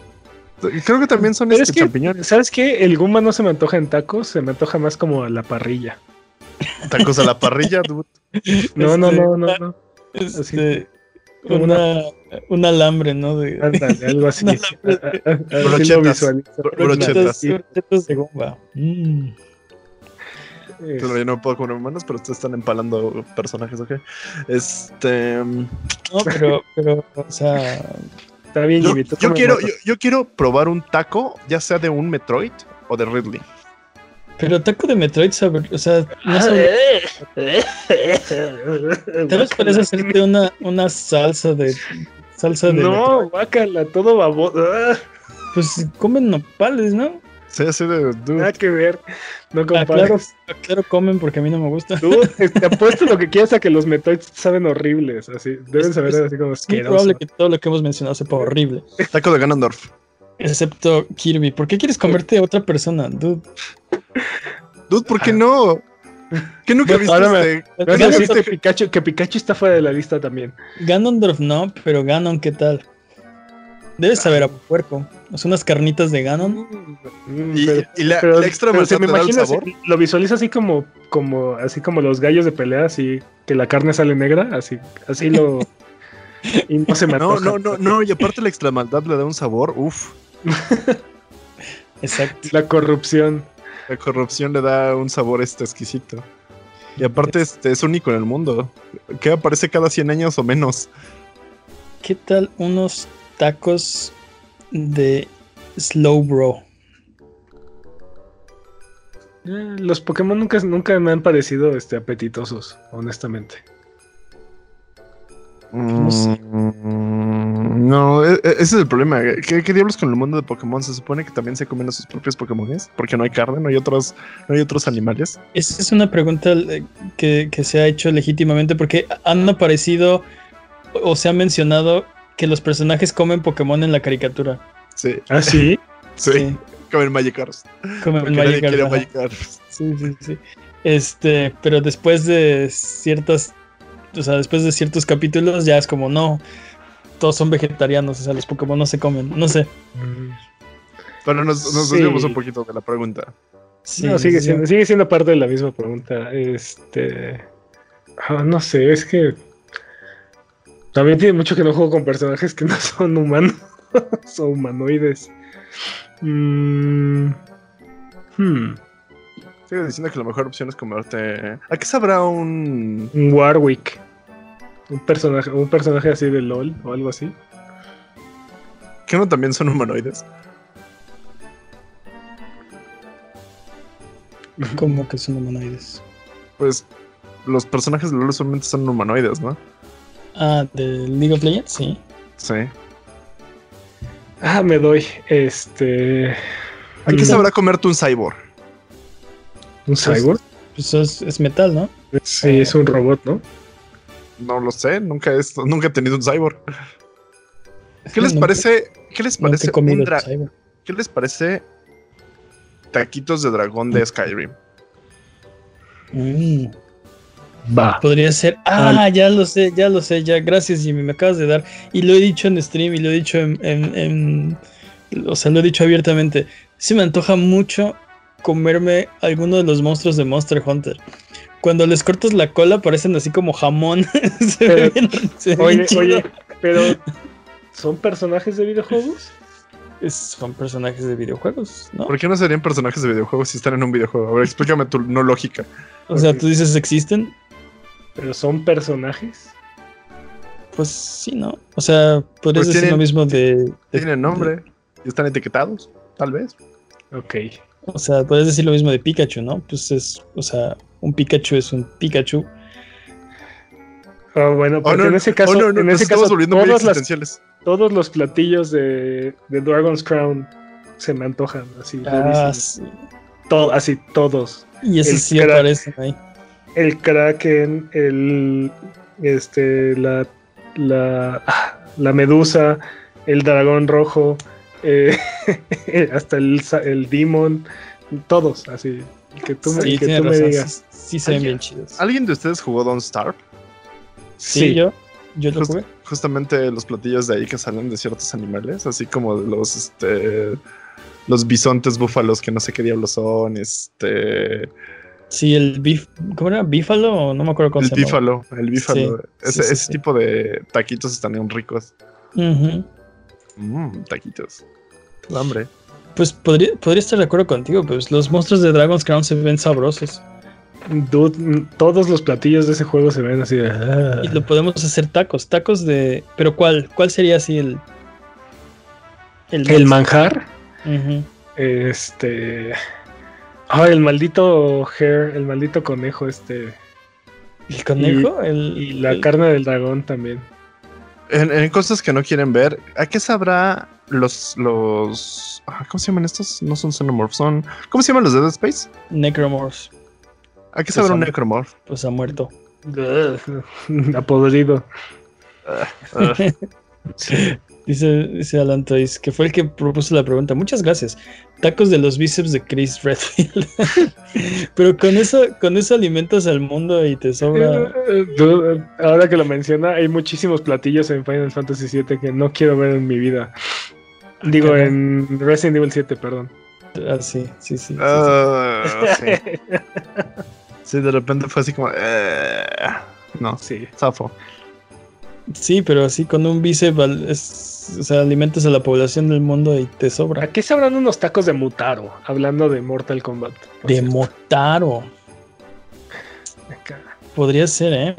Creo que también son este, champiñones. ¿Sabes qué? El gumba no se me antoja en tacos, se me antoja más como a la parrilla. ¿Tacos a la parrilla, dude? No, no, no, no, no. Este, una, un alambre, ¿no? De, algo así. Brochetas. Brochetas de gumba. Mm. Claro, yo no puedo comer manos, pero ustedes están empalando personajes, ¿ok? Este. No, pero, pero, o sea, Está bien, yo, yo quiero, yo, quiero probar un taco, ya sea de un Metroid o de Ridley. Pero taco de Metroid, o sea, no sabe... Tal vez puedes hacerte una, una salsa de. Salsa de. No, guácala, todo baboso. Pues comen nopales, ¿no? Sí, así de. Nada que ver. No ah, compares. claro, comen porque a mí no me gusta. Tú te apuesto lo que quieras a que los Metroids saben horribles. Así, deben saber así como Es muy probable que todo lo que hemos mencionado sepa horrible. Taco de Ganondorf. Excepto Kirby. ¿Por qué quieres comerte a otra persona, dude? Dude, ¿por qué no? ¿Qué nunca viste? Este? Pikachu, que Pikachu está fuera de la lista también. Ganondorf no, pero Ganon, ¿qué tal? Debes saber a puerco. Son unas carnitas de Ganon. Mm, y, la, extra pero me imaginas, lo visualiza así como, como, así como los gallos de pelea, así que la carne sale negra, así, así lo. y no se me No, no, no, no, y aparte la extra maldad le da un sabor, uff. Exacto. La corrupción. La corrupción le da un sabor este exquisito. Y aparte este es único en el mundo. Que aparece cada 100 años o menos. ¿Qué tal unos tacos de Slow Bro. Eh, los Pokémon nunca, nunca me han parecido este, apetitosos, honestamente. Mm, no, e, e, ese es el problema. ¿Qué, diablos con el mundo de Pokémon? Se supone que también se comen a sus propios Pokémon, porque no hay carne, no hay otros, no hay otros animales. Esa es una pregunta eh, que, que se ha hecho legítimamente porque han aparecido o se ha mencionado que los personajes comen Pokémon en la caricatura. Sí. ¿Ah, sí? Sí. Comen Magikarps. Comen Magikarps. Sí, sí, sí. Este, pero después de ciertas, o sea, después de ciertos capítulos ya es como, no, todos son vegetarianos, o sea, los Pokémon no se comen, no sé. Pero nos, nos un poquito de la pregunta. Sí, no, sigue, Siendo, sigue siendo parte de la misma pregunta. Este, ah, no sé, es que También tiene mucho que no juego con personajes que no son humanos. son humanoides. Mm, hmm. Sigo diciendo que la mejor opción es comerte. ¿A qué sabrá un. Un Warwick. Un personaje, un personaje así de LOL o algo así. ¿Que no también son humanoides? ¿Cómo que son humanoides? Pues los personajes de LOL solamente son humanoides, ¿no? Ah, de League of Legends, sí. Sí. Ah, me doy. Este. ¿A qué sabrá comerte un cyborg? ¿Un pues, cyborg? Pues es, metal, ¿no? Sí, es un robot, ¿no? No lo sé, nunca, he, nunca he tenido un cyborg. ¿Qué les parece? ¿Qué les parece? ¿Qué les parece taquitos de dragón de Skyrim? Mm. Va. Podría ser. Ah, ya lo sé, ya lo sé, ya. Gracias, Jimmy. Me acabas de dar. Y lo he dicho en stream y lo he dicho en, o sea, lo he dicho abiertamente. Se me antoja mucho comerme alguno de los monstruos de Monster Hunter. Cuando les cortas la cola parecen así como jamón. oye, oye, pero ¿son personajes de videojuegos? son personajes de videojuegos, ¿no? ¿Por qué no serían personajes de videojuegos si están en un videojuego? A ver, explícame tu no lógica. O sea, tú dices existen. ¿Pero son personajes? Pues sí, ¿no? O sea, podrías pues decir lo mismo de, Tienen nombre y están etiquetados, tal vez. Ok. O sea, puedes decir lo mismo de Pikachu, ¿no? Pues es, o sea, un Pikachu es un Pikachu. Ah, bueno, porque en ese caso, oh, en ese caso, volviendo todas las, todos los platillos de, de, Dragon's Crown se me antojan, así. Ah, Todo, así, todos. Y ese sí aparece ahí. El Kraken, el. Este, la. La, la medusa, el dragón rojo, eh, hasta el, el demon, todos, así. Que tú, me, que tú me digas. Sí, se ven bien chidos. ¿Alguien de ustedes jugó Don't Starve? Sí, yo. Yo lo jugué. Justamente los platillos de ahí que salen de ciertos animales, así como los este los bisontes búfalos que no sé qué diablos son, este Sí, el bif, ¿cómo era? ¿Bífalo? No me acuerdo cómo el bífalo, El bífalo, ese, tipo de taquitos están bien ricos. Mmm, taquitos. Hambre. Pues podría, podría estar de acuerdo contigo, pues los monstruos de Dragon's Crown se ven sabrosos. todos los platillos de ese juego se ven así de... Ah. Y lo podemos hacer tacos, tacos de... Pero ¿cuál? ¿Cuál sería así el... El, manjar? Este... Ah, el maldito hair, el maldito conejo este... ¿El conejo? Y, la carne del dragón también. En, cosas que no quieren ver, ¿a qué sabrá los, los. Ah, ¿Cómo se llaman estos? No son xenomorphs, son. ¿Cómo se llaman los de Dead Space? Necromorphs. ¿A qué sabrá un pues necromorph? Pues ha muerto. Apodrido. Dice, dice Alan Toys, que fue el que propuso la pregunta. Muchas gracias. Tacos de los bíceps de Chris Redfield. Pero con eso, con eso alimentas al mundo y te sobra. Ahora que lo menciona, hay muchísimos platillos en Final Fantasy VII que no quiero ver en mi vida. Digo, en Resident Evil 7, perdón. Ah, sí, sí, sí. Ah, sí, de repente fue así como. Eh, no, sí. Zafo. Sí, pero así con un bíceps es o sea, alimentas a la población del mundo y te sobra. Aquí se hablan unos tacos de Mutaro, hablando de Mortal Kombat. De Motaro. Podría ser, ¿eh?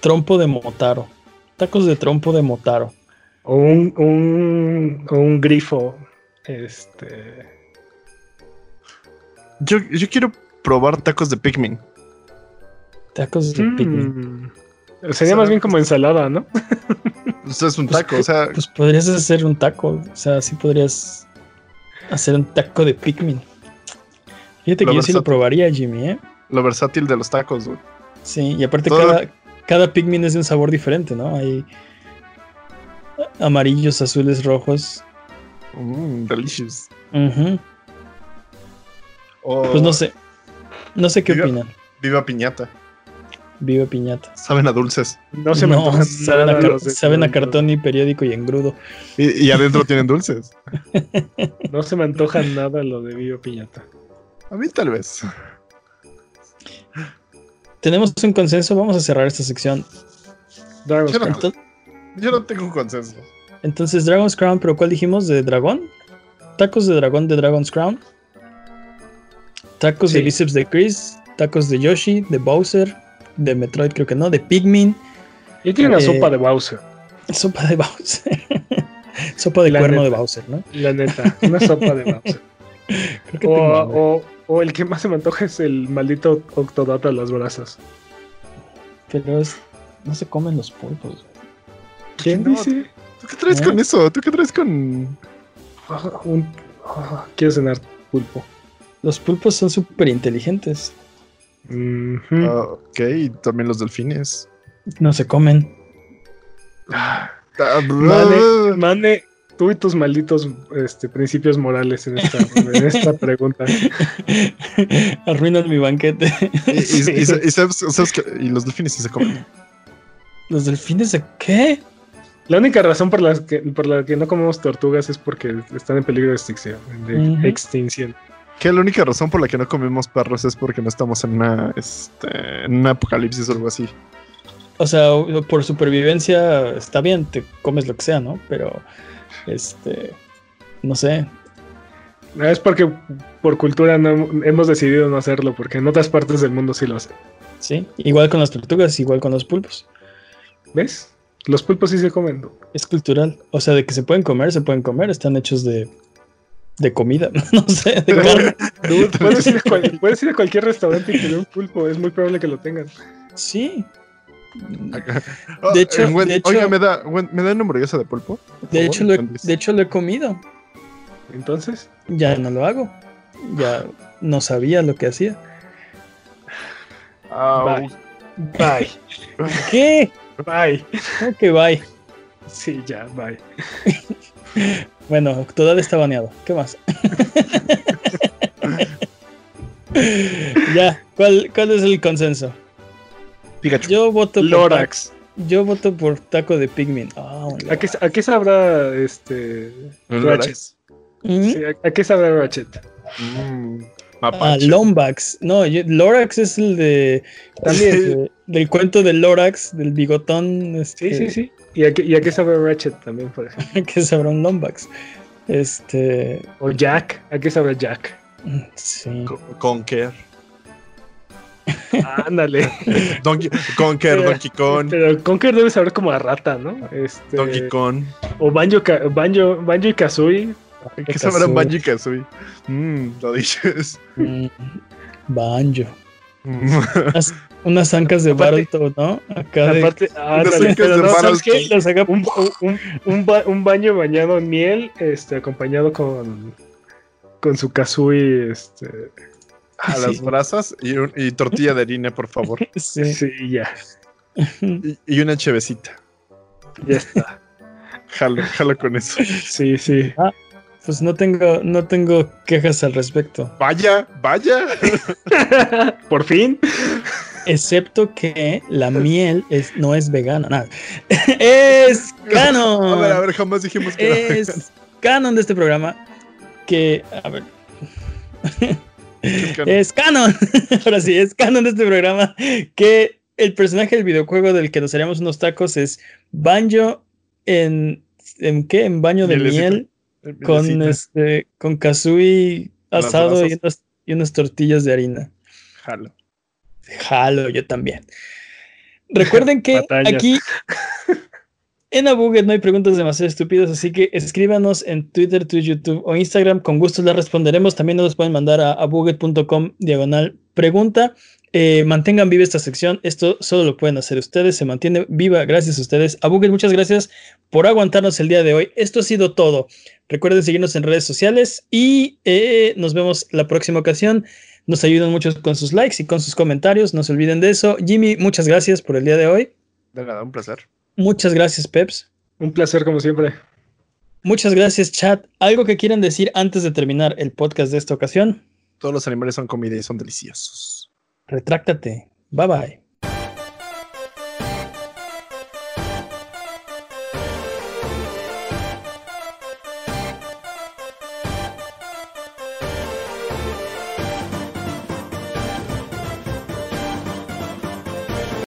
Trompo de Motaro. Tacos de trompo de Motaro. O un, un, un grifo. Este. Yo, yo quiero probar tacos de Pikmin. Tacos de Pikmin. Sería más bien como ensalada, ¿no? Pues es un pues taco, o sea. Pues podrías hacer un taco. O sea, sí podrías hacer un taco de Pikmin. Fíjate que yo sí lo probaría, Jimmy, ¿eh? Lo versátil de los tacos, güey. Sí, y aparte cada, cada Pikmin es de un sabor diferente, ¿no? Hay amarillos, azules, rojos. Mmm, delicious. Pues no sé. No sé qué opinan. Viva piñata. Viva piñata. Saben a dulces. No se me antojan saben, a, saben a, cartón y periódico y engrudo. Y, y adentro tienen dulces. No se me antoja nada lo de viva piñata. A mí tal vez. Tenemos un consenso, vamos a cerrar esta sección. Yo no tengo un consenso. Entonces, Dragon's Crown, pero ¿cuál dijimos? ¿De dragón? ¿Tacos de dragón de Dragon's Crown? ¿Tacos de bíceps de Chris? ¿Tacos de Yoshi? ¿De Bowser? ¿De Metroid? Creo que no. ¿De Pikmin? Yo quiero una eh, sopa de Bowser. Sopa de Bowser. sopa de cuerno de Bowser, ¿no? La neta, una sopa de Bowser. o, o, el que más se me antoja es el maldito Octodata a las brasas. Pero es, no se comen los pulpos. ¿Quién dice? ¿Tú qué traes con eso? ¿Tú qué traes con...? Un... quiero cenar pulpo. Los pulpos son súper inteligentes. Ah, ok, y también los delfines. No se comen. Ah, mane, mane, tú y tus malditos este, principios morales en esta, en esta pregunta. Arruinan mi banquete. ¿Y, los delfines sí se comen. ¿Los delfines de qué? La única razón por la que, por la que no comemos tortugas es porque están en peligro de extinción. De extinción. Que la única razón por la que no comemos perros es porque no estamos en una, este, en un apocalipsis o algo así. O sea, por supervivencia está bien, te comes lo que sea, ¿no? Pero, este, no sé. Es porque por cultura no, hemos decidido no hacerlo, porque en otras partes del mundo sí lo hacen. Sí, igual con las tortugas, igual con los pulpos. ¿Ves? Los pulpos sí se comen. Es cultural. O sea, de que se pueden comer, se pueden comer. Están hechos de, de comida. no sé, de carne. puedes, ir a cualquier restaurante y tener un pulpo. Es muy probable que lo tengan. Sí. De hecho, oiga, ¿me da, ¿me da hamburguesa de pulpo? De hecho, lo he, de hecho, lo he comido. Entonces. Ya no lo hago. Ya no sabía lo que hacía. Bye. Bye. ¿Qué? Bye. ¿Cómo que bye? Sí, ya, bye. Bueno, todavía está baneado. ¿Qué más? ya, ¿cuál, ¿cuál es el consenso? Pikachu. Yo voto por Lorax. Yo voto por taco de Pikmin. Ah, ¿A, qué, ¿A, qué, sabrá este Ratchet? ¿Mm? ¿a, qué sabrá Ratchet? Mm. Ah, Lombax. No, Lorax es el de. También del cuento de Lorax, del bigotón. Este, sí, sí, sí. ¿Y a, qué, y a qué sabe Ratchet también, por ejemplo? ¿A qué sabrá un Lombax? Este. O Jack. ¿A qué sabe Jack? Sí. Conker. Ándale. Donkey, Conker, Donkey Kong. Pero Conker debe saber como a rata, ¿no? Este, Donkey Kong. O Banjo, Banjo, Banjo y Kazooie. ¿Qué sabrán Banjo y Kazooie? Mmm, lo dices. Mm, banjo. Mm. Unas, ancas de Battletoad, ¿no? Acá aparte, de, ah, pero no, ¿sabes qué? Un, un, un, un, baño bañado en miel, este, acompañado con, con su Kazooie, este... A las brasas y, y, tortilla de harina, por favor. Sí, sí ya. Y, y una chevecita. Ya está. Jalo, jalo con eso. Sí, sí. Ah, pues no tengo, no tengo quejas al respecto. Vaya, vaya. Por fin. Excepto que la miel es, no es vegana. Nada. es canon. A ver, a ver, jamás dijimos que es canon de este programa. Que, a ver. es canon. Ahora sí, es canon de este programa. Que el personaje del videojuego del que nos haríamos unos tacos es Banjo en. ¿En qué? En baño de miel con este con kazooie asado y unas, y unas, tortillas de harina. Jalo. Jalo, yo también. Recuerden que aquí en Abuget no hay preguntas demasiado estúpidas, así que escríbanos en Twitter, Twitch, YouTube o Instagram. Con gusto las responderemos. También nos pueden mandar a abuget.com diagonal pregunta. Eh, mantengan viva esta sección. Esto solo lo pueden hacer ustedes. Se mantiene viva gracias a ustedes. A muchas gracias por aguantarnos el día de hoy. Esto ha sido todo. Recuerden seguirnos en redes sociales y eh, nos vemos la próxima ocasión. Nos ayudan mucho con sus likes y con sus comentarios. No se olviden de eso. Jimmy, muchas gracias por el día de hoy. De nada, un placer. Muchas gracias, Peps. Un placer, como siempre. Muchas gracias, chat. ¿Algo que quieran decir antes de terminar el podcast de esta ocasión? Todos los animales son comida y son deliciosos. Retráctate. Bye bye.